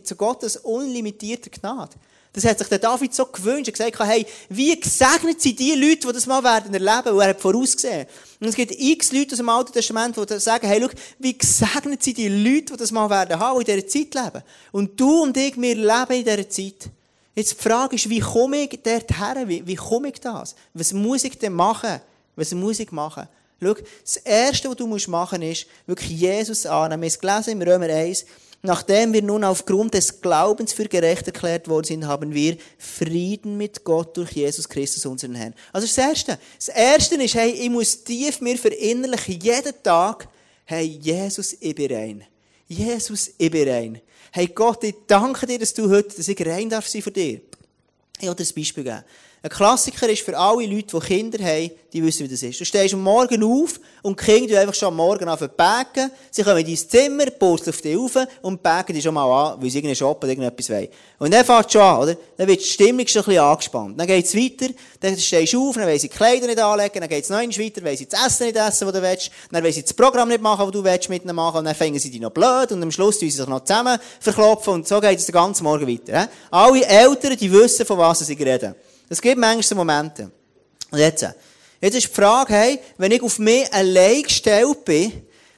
zu Gottes unlimitierter Gnade. Das hat sich der David so gewünscht. Er gesagt, hey, wie gesegnet sind die Leute, die das mal werden erleben, weil er hat. Und es gibt x Leute aus dem Alten Testament, die sagen, hey, schau, wie gesegnet sind die Leute, die das mal werden haben, die in dieser Zeit leben. Und du und ich, wir leben in dieser Zeit. Jetzt die Frage ist, wie komme ich dorthin? Wie, wie komme ich das? Was muss ich denn machen? Was muss ich machen? Schau, das Erste, was du machen musst, ist, wirklich Jesus annehmen. Wir haben es gelesen im Römer 1, Nachdem wir nun aufgrund des Glaubens für gerecht erklärt worden sind, haben wir Frieden mit Gott durch Jesus Christus, unseren Herrn. Also das Erste. Das Erste ist, hey, ich muss tief mir verinnerlichen, jeden Tag, hey, Jesus, ich bin rein. Jesus, ich bin rein. Hey Gott, ich danke dir, dass du heute, dass ich rein darf sein für dir. Ich will dir ein Beispiel geben. Ein Klassiker ist für alle Leute, die Kinder haben, die wissen, wie das ist. Du stehst am Morgen auf und die Kinder einfach schon am Morgen auf backen. Sie kommen in dein Zimmer, purzeln auf dich rauf und backen dich schon mal an, weil sie irgendeinen Shop oder irgendetwas wollen. Und dann fährt es schon an, oder? Dann wird die Stimmung schon ein bisschen angespannt. Dann geht es weiter, dann stehst du auf, dann wollen sie die Kleider nicht anlegen, dann geht es noch eins weiter, wollen sie das Essen nicht essen, das du willst, dann wollen sie das Programm nicht machen, das du willst mit ihnen machen, und dann fangen sie dich noch blöd, und am Schluss tun sie sich noch zusammen verklopfen, und so geht es den ganzen Morgen weiter. Alle Eltern, die wissen, von was sie reden. Es gibt manchmal Momente. Und jetzt, jetzt ist die Frage, hey, wenn ich auf mich allein gestellt bin,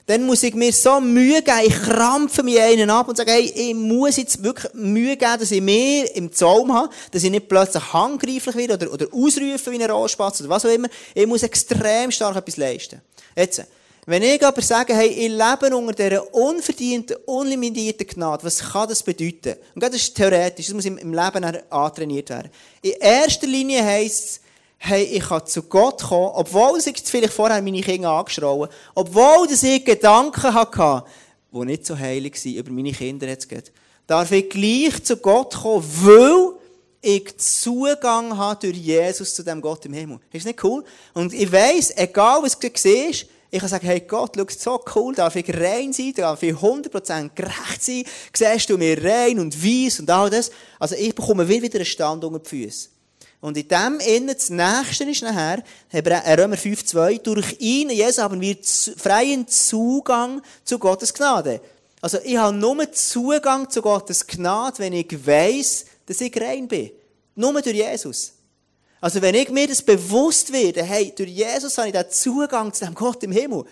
dann muss ich mir so Mühe geben, ich krampfe mich einen ab und sage, hey, ich muss jetzt wirklich Mühe geben, dass ich mehr im Zaum habe, dass ich nicht plötzlich handgreiflich werde oder, oder ausrufe wie ein Rohrspatz oder was auch immer. Ich muss extrem stark etwas leisten. Jetzt, wenn ich aber sage, hey, ich lebe unter dieser unverdienten, unlimitierten Gnade, was kann das bedeuten? Und das ist theoretisch, das muss im Leben antrainiert werden. In erster Linie heisst es, hey, ich kann zu Gott kommen, obwohl ich vielleicht vorher meine Kinder angeschrauen obwohl ich Gedanken hatte, die nicht so heilig waren, über meine Kinder jetzt geht, darf ich gleich zu Gott kommen, weil ich Zugang habe durch Jesus zu dem Gott im Himmel. Ist nicht cool? Und ich weiss, egal was du siehst, ich kann sagen, hey Gott, schau, so cool, darf ich rein sein, darf ich 100% gerecht sein, siehst du mir rein und weiss und all das. Also ich bekomme wieder einen Stand unter die Füße. Und in dem Innen, das Nächste ist nachher, äh, Römer 5,2, durch ihn, Jesus, haben wir freien Zugang zu Gottes Gnade. Also ich habe nur Zugang zu Gottes Gnade, wenn ich weiss, dass ich rein bin. Nur durch Jesus. Also wenn ich mir das bewusst werde, hey, durch Jesus habe ich den Zugang zu dem Gott im Himmel,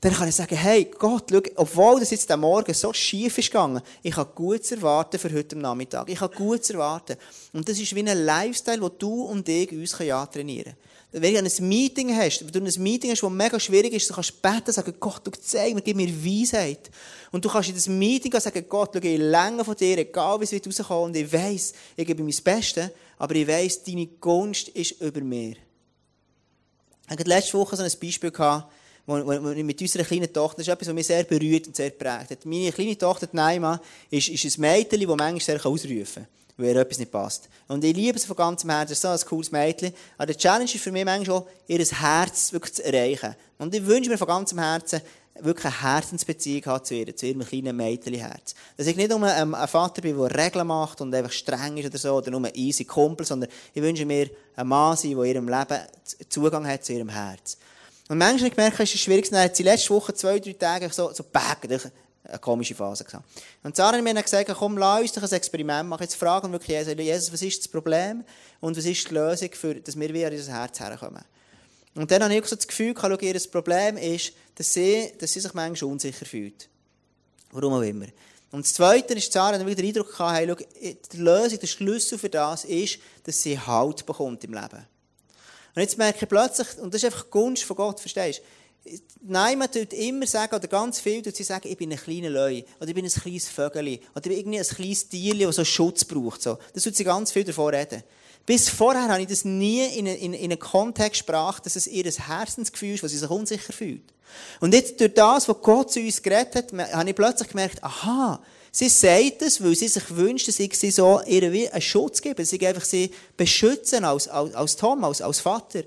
dann kann ich sagen, hey, Gott, schau, obwohl das jetzt am Morgen so schief ist gegangen, ich habe Gutes erwarten für heute Nachmittag. Ich habe Gutes erwarten. Und das ist wie ein Lifestyle, den du und ich uns antrainieren können. Wenn du ein Meeting hast, wenn du ein Meeting hast, das mega schwierig ist, dann kannst du beten, sagen, Gott, du zeig mir, gib mir Weisheit. Und du kannst in das Meeting sagen, Gott, schau, ich länge von dir, egal wie es wird rauskommen, und ich weiss, ich gebe mein Bestes, aber ich weiss, deine Gunst ist über mir. Ich hatte letzte Woche so ein Beispiel gehabt, wo, wo, wo mit unserer kleinen Tochter, das ist etwas, was mich sehr berührt und sehr prägt hat. Meine kleine Tochter, Naima, ist, ist ein Mädchen, das manchmal sehr ausrufen kann. Weil ihr etwas nicht passt. Und ich liebe es von ganzem Herzen, so ein cooles Mädchen. Aber die Challenge ist für mich manchmal auch, ihr Herz wirklich zu erreichen. Und ich wünsche mir von ganzem Herzen, wirklich eine Herzensbeziehung hat zu ihr, zu ihrem kleinen Mädchenherz. Dass ich nicht nur ein Vater bin, der Regeln macht und einfach streng ist oder so, oder nur ein easy Kumpel, sondern ich wünsche mir einen Mann sein, der ihrem Leben Zugang hat zu ihrem Herz. Und manchmal habe ich gemerkt, es ist schwierig, dann hat sie letzte Woche zwei, drei Tage so, so backen, eine komische Phase gehabt. Und Sarah mir gesagt, komm, lass uns doch ein Experiment machen. Jetzt fragen wir wirklich Jesus, Jesus, was ist das Problem und was ist die Lösung, für, dass wir wieder an unser Herz herkommen. Und dann habe ich so das Gefühl, schau, ihr Problem ist, dass sie, dass sie sich manchmal unsicher fühlt. Warum auch immer. Und das Zweite ist, Sarah hat wieder den Eindruck gehabt, hey, schau, die Lösung, der Schlüssel für das ist, dass sie Halt bekommt im Leben. Und jetzt merke ich plötzlich, und das ist einfach Gunst von Gott, verstehst du? Nein, man tut immer sagen, oder ganz viel tut sie sagen, ich bin ein kleiner Leu, oder ich bin ein kleines Vögel, oder ich bin irgendwie ein kleines Tier, das so Schutz braucht. So. Das tut sie ganz viel davon reden. Bis vorher habe ich das nie in, in, in einen Kontext gebracht, dass es ihr Herzensgefühl ist, wo sie sich unsicher fühlt. Und jetzt durch das, was Gott zu uns geredet hat, habe ich plötzlich gemerkt, aha, sie sagt es, weil sie sich wünscht, dass ich sie so ihr wie einen Schutz gebe, dass ich einfach sie beschützen als, als, als Tom, als, als Vater.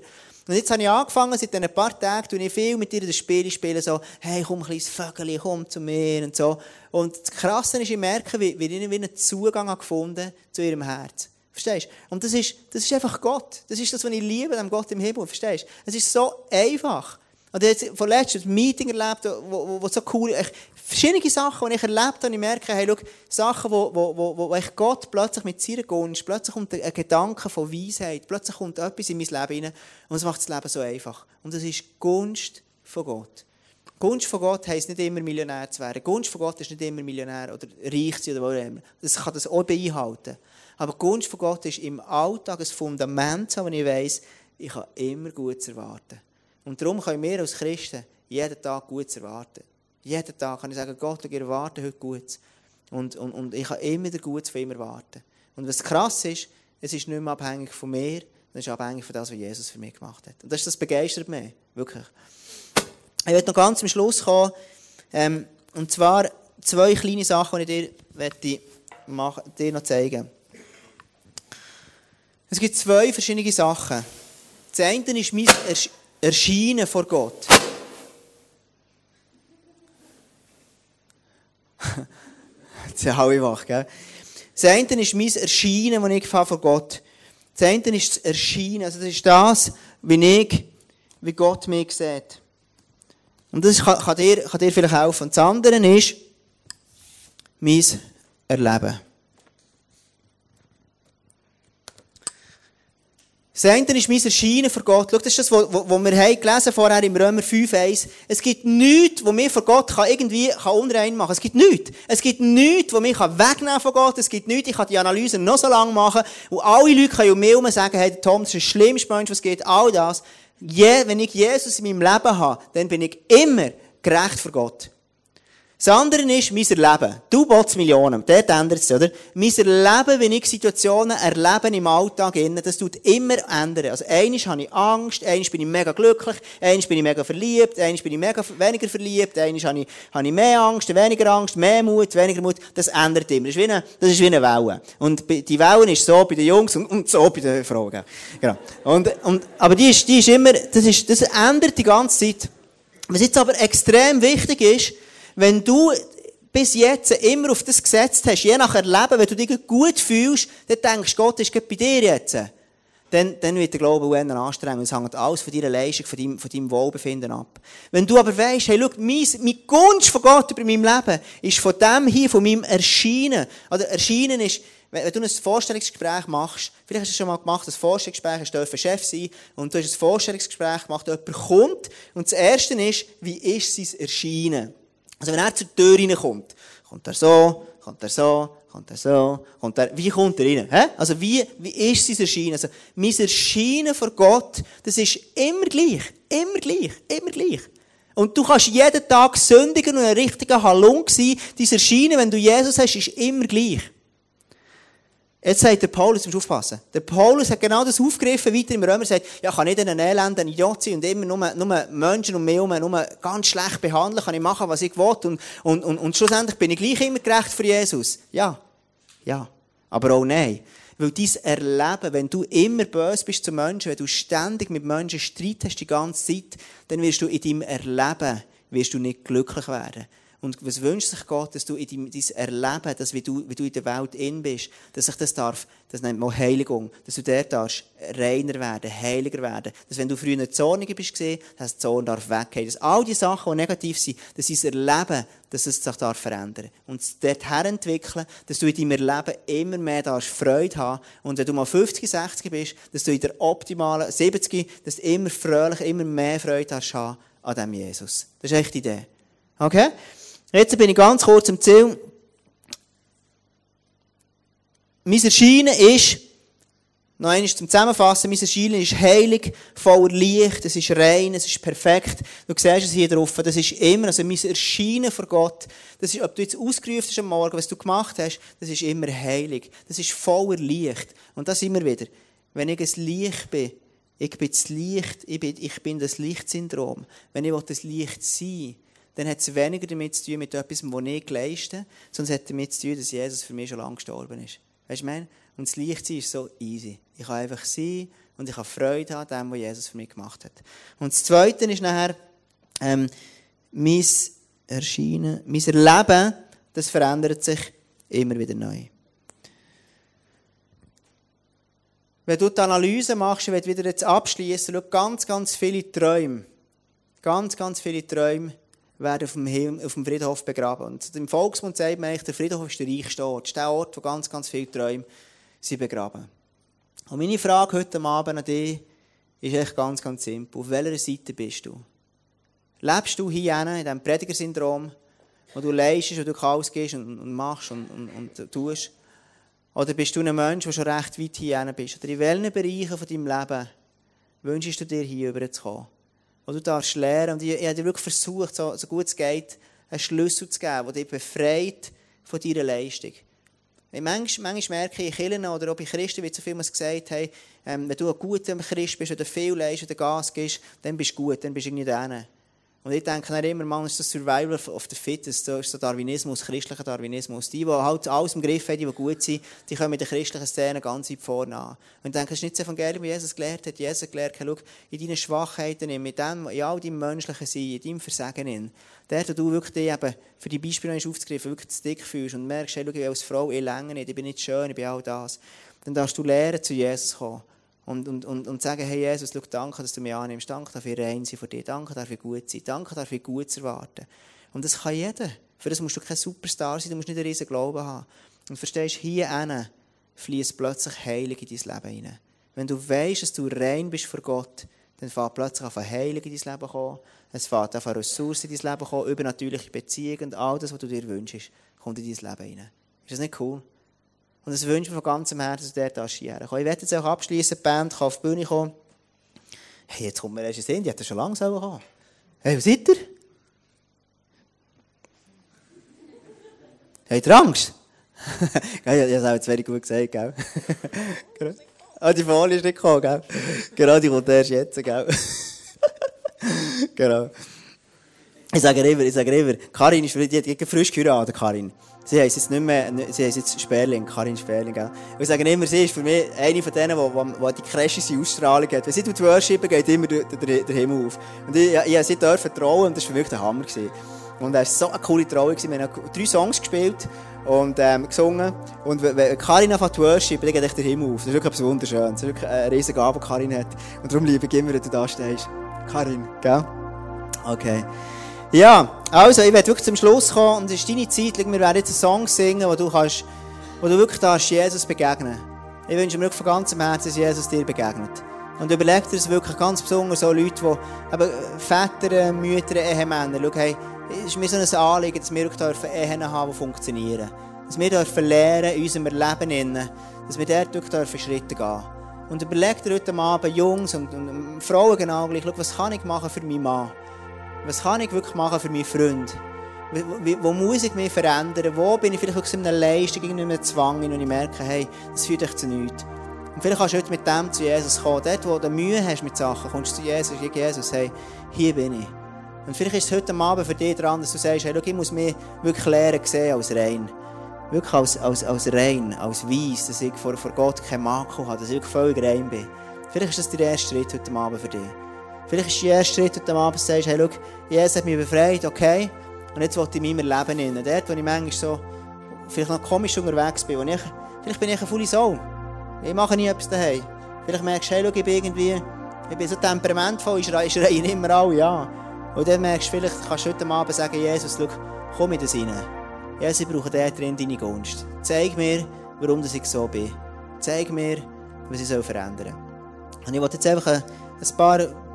Und jetzt habe ich angefangen, seit ein paar Tagen, tue ich viel mit ihr das Spiel spielen, so, hey, komm, kleines Vögel, komm zu mir, und so. Und das Krasse ist, ich merke, wie, wie ich einen Zugang habe gefunden zu ihrem Herz. Verstehst du? Und das ist, das ist einfach Gott. Das ist das, was ich liebe, dem Gott im Himmel. Verstehst du? Es ist so einfach. Und ich habe vorletzt ein Meeting erlebt, wo, wo, so cool ist. Verschiedene Sachen, die ich erlebt habe, ich merke, hey, Sachen, wo, wo, wo, wo ich Gott plötzlich mit seiner Gunst, plötzlich kommt ein Gedanke von Weisheit, plötzlich kommt etwas in mein Leben rein und es macht das Leben so einfach. Und das ist Gunst von Gott. Gunst von Gott heisst nicht immer Millionär zu werden. Gunst von Gott ist nicht immer Millionär oder reich zu sein oder was immer. Das kann das auch beinhalten. Aber Gunst von Gott ist im Alltag ein Fundament, wo ich weiss, ich kann immer Gutes erwarten. Und darum können wir als Christen jeden Tag Gutes erwarten. Jeden Tag kann ich sagen, Gott, ich erwarte heute Gutes. Und, und, und ich kann immer der Gutes von ihm erwarten. Und was krass ist, es ist nicht mehr abhängig von mir, es ist abhängig von dem, was Jesus für mich gemacht hat. Und das, das begeistert mich, wirklich. Ich werde noch ganz zum Schluss kommen, ähm, und zwar zwei kleine Sachen, die ich dir, machen, dir noch zeigen. Es gibt zwei verschiedene Sachen. Das eine ist mein Erscheinen vor Gott. Jetzt sind alle wach, gell? Das eine ist mein Erscheinen, das ich vor Gott. Das eine ist das Erscheinen. Also das ist das, wie ich, wie Gott mich sieht. Und das kann, dir, kann dir vielleicht helfen. Und das andere ist mein Erleben. Das eine ist mein Erscheinen vor Gott. Schau, das ist das, was wir haben gelesen vorher im Römer 5,1. Es gibt nichts, was mir vor Gott irgendwie unrein machen kann. Es gibt nichts. Es gibt nichts, was mich wegnehmen von Gott. Es gibt nichts, ich kann die Analyse noch so lange machen. Und alle Leute können um mich herum sagen, hey, Tom, das ist der schlimmste Mensch, was geht. All das. Je, wenn ich Jesus in meinem Leben habe, dann bin ich immer gerecht vor Gott. Das andere ist mein Erleben. Du bots Millionen. Dort ändert es, oder? Mein Erleben, wenn ich Situationen erlebe im Alltag, das tut immer ändern. Also, eines habe ich Angst, eines bin ich mega glücklich, eines bin ich mega verliebt, eines bin ich mega weniger verliebt, eines habe ich, habe ich mehr Angst, weniger Angst, mehr Mut, weniger Mut. Das ändert immer. Das ist wie eine, das ist wie eine Welle. Und die Welle ist so bei den Jungs und, und so bei den Frauen. Genau. Und, und, aber die ist, die ist immer, das ist, das ändert die ganze Zeit. Was jetzt aber extrem wichtig ist, wenn du bis jetzt immer auf das gesetzt hast, je nach Erleben, wenn du dich gut fühlst, dann denkst Gott ist bei dir jetzt. Dann, dann wird der Glaube eher anstrengend. Es hängt alles von deiner Leistung, von deinem, von deinem Wohlbefinden ab. Wenn du aber weißt, hey, schau, mein, mein Gunst von Gott über meinem Leben ist von dem hier, von meinem Erscheinen. Oder Erscheinen ist, wenn du ein Vorstellungsgespräch machst, vielleicht hast du schon mal gemacht, ein Vorstellungsgespräch, du Chef sein und du hast ein Vorstellungsgespräch gemacht, jemand kommt und das Erste ist, wie ist sein Erscheinen? Also wenn er zur Tür reinkommt, kommt er so, kommt er so, kommt er so, kommt er, wie kommt er rein? Hä? Also wie, wie ist sein Erscheinen? Also mein Erscheinen vor Gott, das ist immer gleich, immer gleich, immer gleich. Und du kannst jeden Tag sündigen und ein richtiger Halung sein. Dein Erscheinen, wenn du Jesus hast, ist immer gleich. Jetzt sagt der Paulus, du musst aufpassen. Der Paulus hat genau das aufgegriffen, weiter im Römer, sagt, ja, kann nicht ein elender Idiot sein und immer nur, nur Menschen um mich herum nur ganz schlecht behandeln, kann ich machen, was ich will und, und, und, und schlussendlich bin ich gleich immer gerecht für Jesus. Ja. Ja. Aber auch nein. Weil dein Erleben, wenn du immer böse bist zu Menschen, wenn du ständig mit Menschen Streit hast die ganze Zeit, dann wirst du in deinem Erleben wirst du nicht glücklich werden. Und was wünscht sich Gott, dass du in deinem, dein Erleben, dass wie du, wie du in der Welt in bist, dass sich das darf, das nennt man Heiligung, dass du der darfst reiner werden, heiliger werden. Dass wenn du früher zorniger bist gesehen, dass der Zorn darf weggehen. Dass all die Sachen, die negativ sind, dass dein Erleben, dass es sich darf verändern. Und dort entwickeln, dass du in deinem Erleben immer mehr darfst Freude haben. Und wenn du mal 50, 60 bist, dass du in der optimalen 70, dass du immer fröhlich, immer mehr Freude hast an dem Jesus. Das ist echt die Idee. Okay? Jetzt bin ich ganz kurz im Ziel. Mein Erscheinen ist, noch einmal zum Zusammenfassen, mein Erscheinen ist heilig, voller Licht, es ist rein, es ist perfekt. Du siehst es hier drauf, das ist immer, also mein Erscheinen vor Gott, das ist, ob du jetzt ausgerufen hast am Morgen, was du gemacht hast, das ist immer heilig. Das ist voller Licht. Und das immer wieder. Wenn ich ein Licht bin, ich bin das Licht, ich bin, ich bin das Lichtsyndrom. Wenn ich das Licht sein will, dann hat es weniger damit zu tun mit etwas, das ich leiste, sondern es hat damit zu tun, dass Jesus für mich schon lange gestorben ist. Weißt du, ich meine? Und das Lichtsein ist so easy. Ich kann einfach sein und ich habe Freude an dem, was Jesus für mich gemacht hat. Und das Zweite ist nachher, ähm, mein Erscheinen, mein Erleben, das verändert sich immer wieder neu. Wenn du die Analyse machst, ich werde wieder jetzt abschließen, ganz, ganz viele Träume, ganz, ganz viele Träume werden auf dem, auf dem Friedhof begraben. Und im Volksmund sagt man eigentlich, der Friedhof ist der reichste Ort. Das ist der Ort, wo ganz, ganz viele Träume sind begraben. Und meine Frage heute Abend an dich ist echt ganz, ganz simpel. Auf welcher Seite bist du? Lebst du hier in diesem Predigersyndrom, wo du leistest, wo du alles gehst und, und machst und, und, und, tust? Oder bist du ein Mensch, der schon recht weit hier bist? Oder in welchen Bereichen von deinem Leben wünschst du dir hier rüberzukommen? Wo du darfst lernen. Und ich, ich habe wirklich versucht, so, so gut es geht, einen Schlüssel zu geben, der dich befreit von deiner Leistung. Manchmal, manchmal merke ich in Kirchen oder auch bei Christen, wie so viel gesagt haben, ähm, wenn du ein guter Christ bist oder viel leistest oder Gas gibst, dann bist du gut, dann bist du irgendwie drin. Und ich denke dann immer, man ist das Survival of the Fittest, so ist der Darwinismus, christlicher Darwinismus. Die, die halt alles im Griff haben, die, gut sind, die kommen mit der christlichen Szene ganz weit vorne an. Und ich denke, das ist nicht das Evangelium, wie Jesus gelehrt hat. Jesus gelehrt, schau, in deinen Schwachheiten, mit dem, in all deinem menschlichen Sein, in deinem Versagen, in, der, wo du wirklich die eben, für die Beispiele aufzugreifen, wirklich zu dick fühlst und merkst, hey, schau, ich als Frau, ich länge nicht, ich bin nicht schön, ich bin all das. Dann darfst du lernen, zu Jesus kommen und, und, und, und sagen, hey Jesus, schau, danke, dass du mich annimmst, danke, ich rein sein vor dir, danke, ich gut sein, danke, ich gut erwarten. Und das kann jeder. Für das musst du kein Superstar sein, du musst nicht einen riesen Glauben haben. Und verstehst, hier hinten fließt plötzlich Heilig in dein Leben hinein. Wenn du weißt, dass du rein bist vor Gott, dann fängt plötzlich auf eine Heilig in dein Leben kommen, es fängt auf eine Ressource in dein Leben kommen, übernatürliche Beziehungen und all das, was du dir wünschst, kommt in dein Leben hinein. Ist das nicht cool? Und das wünsche ich mir von ganzem Herzen, dass du dort hierher Ich werde jetzt auch abschließen, die Band kann auf die Bühne kommen. Hey, jetzt kommt mir erst in die hat schon lange kommen Hey, wo seid ihr? Habt ihr Angst? ich habe es auch jetzt very gut gesagt, gell? ah, die Folie ist nicht gekommen, gell? Genau, die kommt erst jetzt, gell? genau. Ich sage immer, ich sage immer, Karin ist, die hat frisch geheiratet, Karin. Sie heisst jetzt nicht mehr, sie heisst jetzt Sperling, Karin Sperling. Gell? Ich sage immer, sie ist für mich eine von denen, die, die die krasseste Ausstrahlung hat. Wenn sie worshipen, geht immer der, der, der Himmel auf. Und ich, ich, ich sie dürfen trauen und das war für mich der Hammer. Gewesen. Und es war so eine coole Trauung. Wir haben drei Songs gespielt und ähm, gesungen. Und wenn Karin anfängt worshipen, dann geht echt der Himmel auf. Das ist wirklich etwas Wunderschönes. Das ist wirklich eine riesige Gabe, die Karin hat. Und darum liebe ich immer, wenn du da stehst. Karin, gell? Okay. Ja, also ich werde wirklich zum Schluss kommen und es ist deine Zeit. Wir werden jetzt einen Song singen, wo du, kannst, wo du wirklich darfst Jesus begegnen Ich wünsche mir wirklich von ganzem Herzen, dass Jesus dir begegnet. Und überleg dir das wirklich ganz besonders so Leute, die eben Väter, Mütter, Ehemänner, schau, hey, es ist mir so ein Anliegen, dass wir wirklich Ehen haben, die funktionieren. Dass wir dürfen lernen in unserem Leben, dass wir dort wirklich dürfen Schritte gehen. Und überleg dir heute Abend, Jungs und, und Frauen genau gleich, schau, was kann ich machen für meinen Mann? Was kann ich wirklich machen für meinen Freund? Wo muss ich mich verändern? Wo bin ich vielleicht auch in einer Leistung, in einem Zwang, und ich merke, hey, das führt dich zu nichts. Und vielleicht kannst du heute mit dem zu Jesus kommen. Dort, wo du Mühe hast mit Sachen, kommst du zu Jesus und Jesus, hey, hier bin ich. Und vielleicht ist es heute Abend für dich dran, dass du sagst, hey, schau, ich muss mich wirklich lernen sehen als rein. wirklich als, als, als rein, als weiss, dass ich vor, vor Gott keinen Makel habe, dass ich wirklich völlig rein bin. Vielleicht ist das der erste Schritt heute Abend für dich. Vielleicht ist der erste Schritt heute Abend, sagst, hey, schau, Jesus hat mich befreit, okay, und jetzt will ich in meinem Leben hin. Dort, wo ich manchmal so, vielleicht noch komisch unterwegs bin, wo ich, vielleicht bin ich eine volle Sau. Ich mache nie etwas daheim. Vielleicht merkst du, hey, ich bin irgendwie, ich bin so temperamentvoll, ich schreie, schreie immer alle an. Und dann merkst du, vielleicht kannst du heute Abend sagen, Jesus, schau, komm in das rein. Jesus, ich brauche dort drin deine Gunst. Zeig mir, warum ich so bin. Zeig mir, was ich verändern soll. Und ich wollte jetzt einfach ein, ein paar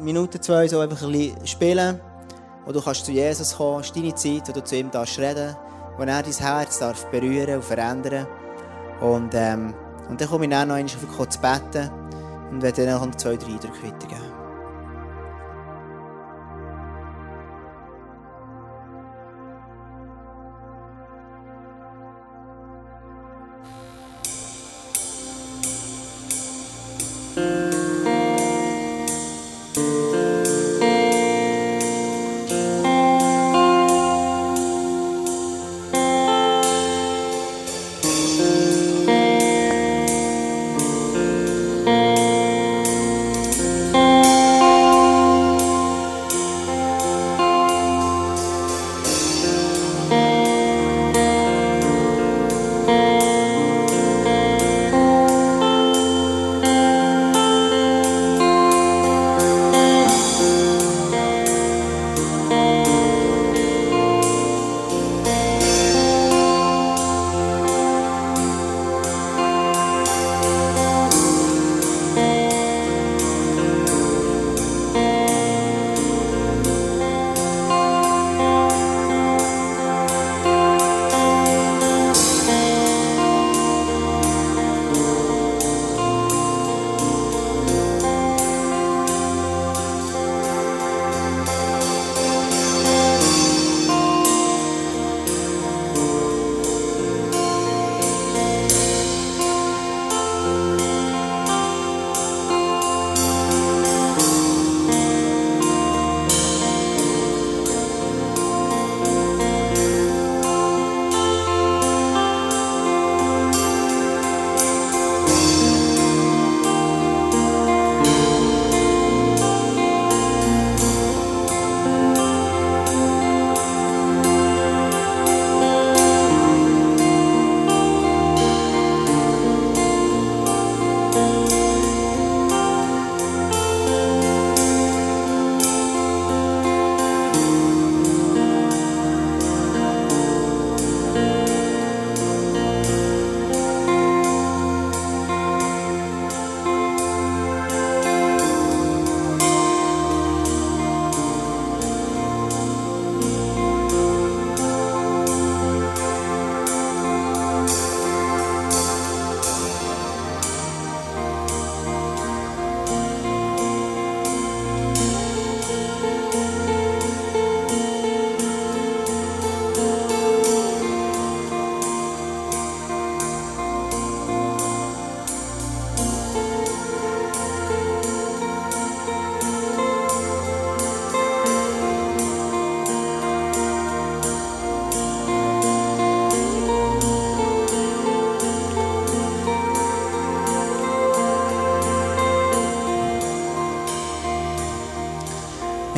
Minuten, zwei so einfach ein bisschen spielen, wo du kannst zu Jesus kommen. Es ist deine Zeit, wo du zu ihm darfst reden wo er dein Herz darf berühren und verändern Und, ähm, und dann komme ich dann noch einmal den zu beten und werde dann noch zwei, drei Eindrücke weitergeben.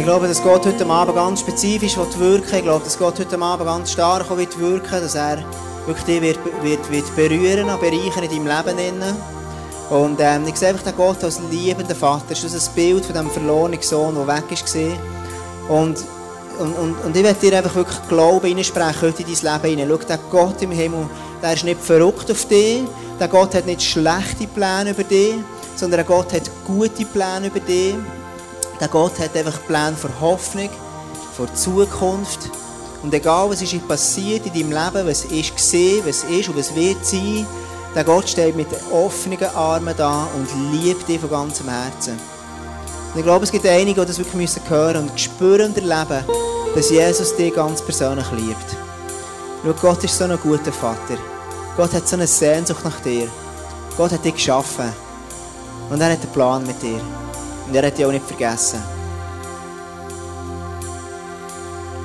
Glaube, dass Gott heute Abend ganz spezifisch wirken will. Ich glaube, dass Gott heute Abend ganz stark wird wirken dass er wirklich dich wird, wird, wird berühren und bereichern in deinem Leben. Und ähm, ich sehe einfach den Gott als liebender Vater. Das ist ein Bild von dem verlorenen Sohn, der weg war. Und, und, und, und ich werde dir einfach wirklich Glauben hineinsprechen heute in dein Leben hinein. Schau, der Gott im Himmel, der ist nicht verrückt auf dich. Der Gott hat nicht schlechte Pläne über dich, sondern der Gott hat gute Pläne über dich. Der Gott hat einfach Pläne für Hoffnung, für Zukunft. Und egal, was ist passiert in deinem Leben, was ist gesehen, was ist und was wird sein, der Gott steht mit offenen Armen da und liebt dich von ganzem Herzen. Und ich glaube, es gibt einige, die das wirklich müssen hören und spüren und erleben, dass Jesus dich ganz persönlich liebt. Schau, Gott ist so ein guter Vater. Gott hat so eine Sehnsucht nach dir. Gott hat dich geschaffen. Und er hat einen Plan mit dir. Und er hat dich auch nicht vergessen.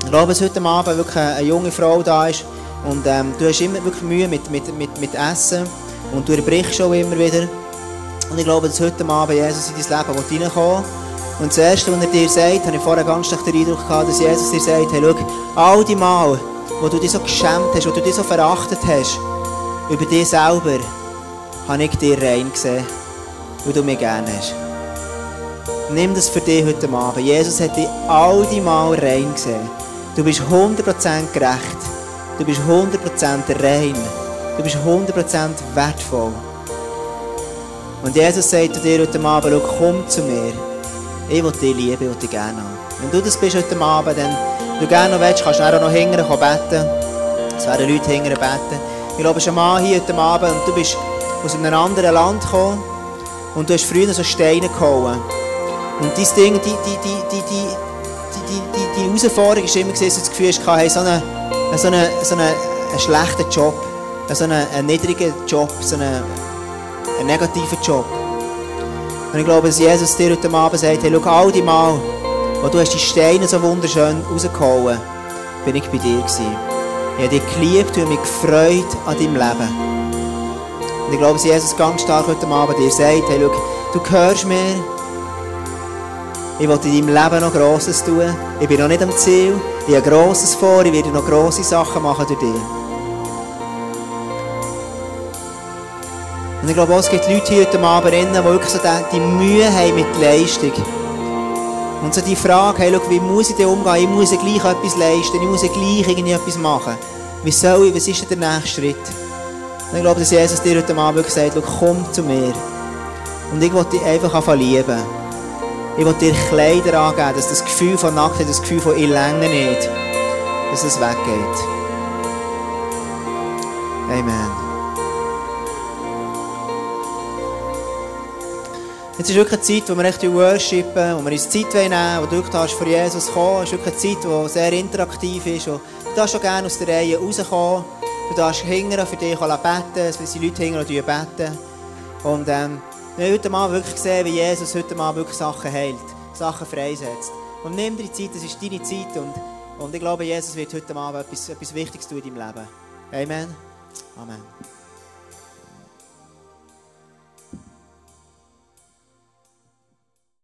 Ich glaube, dass heute Abend wirklich eine junge Frau da ist, und ähm, du hast immer wirklich Mühe mit, mit, mit, mit Essen und du erbrichst auch immer wieder. Und ich glaube, dass heute Abend Jesus in dein Leben reinkommen Und das Erste, was er dir sagt, habe ich vorher ganz stark den Eindruck gehabt, dass Jesus dir sagt, hey, schau, all die Mal, wo du dich so geschämt hast, wo du dich so verachtet hast, über dich selber, habe ich dir rein gesehen, weil du mich gerne hast. Nimm das für dich heute Abend. Jesus hat dich all die Mal rein gesehen. Du bist 100% gerecht. Du bist 100% rein. Du bist 100% wertvoll. Und Jesus sagt zu dir heute Abend, komm zu mir. Ich will dich lieben, ich will dich gerne haben. Wenn du das bist heute Abend, dann du gerne noch willst, kannst du auch noch hingern beten. Es werden Leute hingern beten. Ich glaube, es ist ein Mann hier heute Abend und du bist aus einem anderen Land gekommen und du hast früher so Steine gehauen. Und dein Ding, die, die, die, die, die, die, die, die Herausforderung war immer, dass du das Gefühl hast, hey, so einen, so einen, so einen, einen schlechten Job, so einen, einen niedrigen Job, so einen, einen negativen Job. Und ich glaube, dass Jesus dir heute Abend sagt, hey, schau, all die Mal, wo du hast die Steine so wunderschön rausgehauen bin ich bei dir gewesen. Ich habe dich geliebt und mich gefreut an deinem Leben. Und ich glaube, dass Jesus ganz stark heute Abend dir sagt, hey, schau, du gehörst mir, ich will in deinem Leben noch Grosses tun. Ich bin noch nicht am Ziel. Ich habe Grosses vor. Ich werde noch grosse Sachen machen durch dich. Und ich glaube es gibt Leute hier heute Abend, die wirklich so die Mühe haben mit Leistung. Und so die Frage, hey, schau, wie muss ich denn umgehen? Ich muss gleich etwas leisten. Ich muss gleich irgendwie etwas machen. Wie soll ich? Was ist denn der nächste Schritt? Und ich glaube, dass Jesus dir heute Abend sagt, schau, komm zu mir. Und ich will dich einfach lieben. Ich will dir Kleider angeben, dass das Gefühl von Nacktheit, das Gefühl von ich länge nicht, dass es weggeht. Amen. Jetzt ist wirklich eine Zeit, wo wir echt worshipen, wo wir uns Zeit nehmen wo du darfst vor Jesus kommen. Es ist wirklich eine Zeit, die sehr interaktiv ist. Und du darfst auch gerne aus der Reihe rauskommen. Du darfst hingern für dich beten. Es sind Leute hingern, die beten. Und ähm, wir haben heute mal wirklich gesehen, wie Jesus heute mal wirklich Sachen heilt, Sachen freisetzt. Und nimm dir die Zeit, das ist deine Zeit. Und, und ich glaube, Jesus wird heute mal etwas, etwas Wichtiges tun in deinem Leben. Amen. Amen.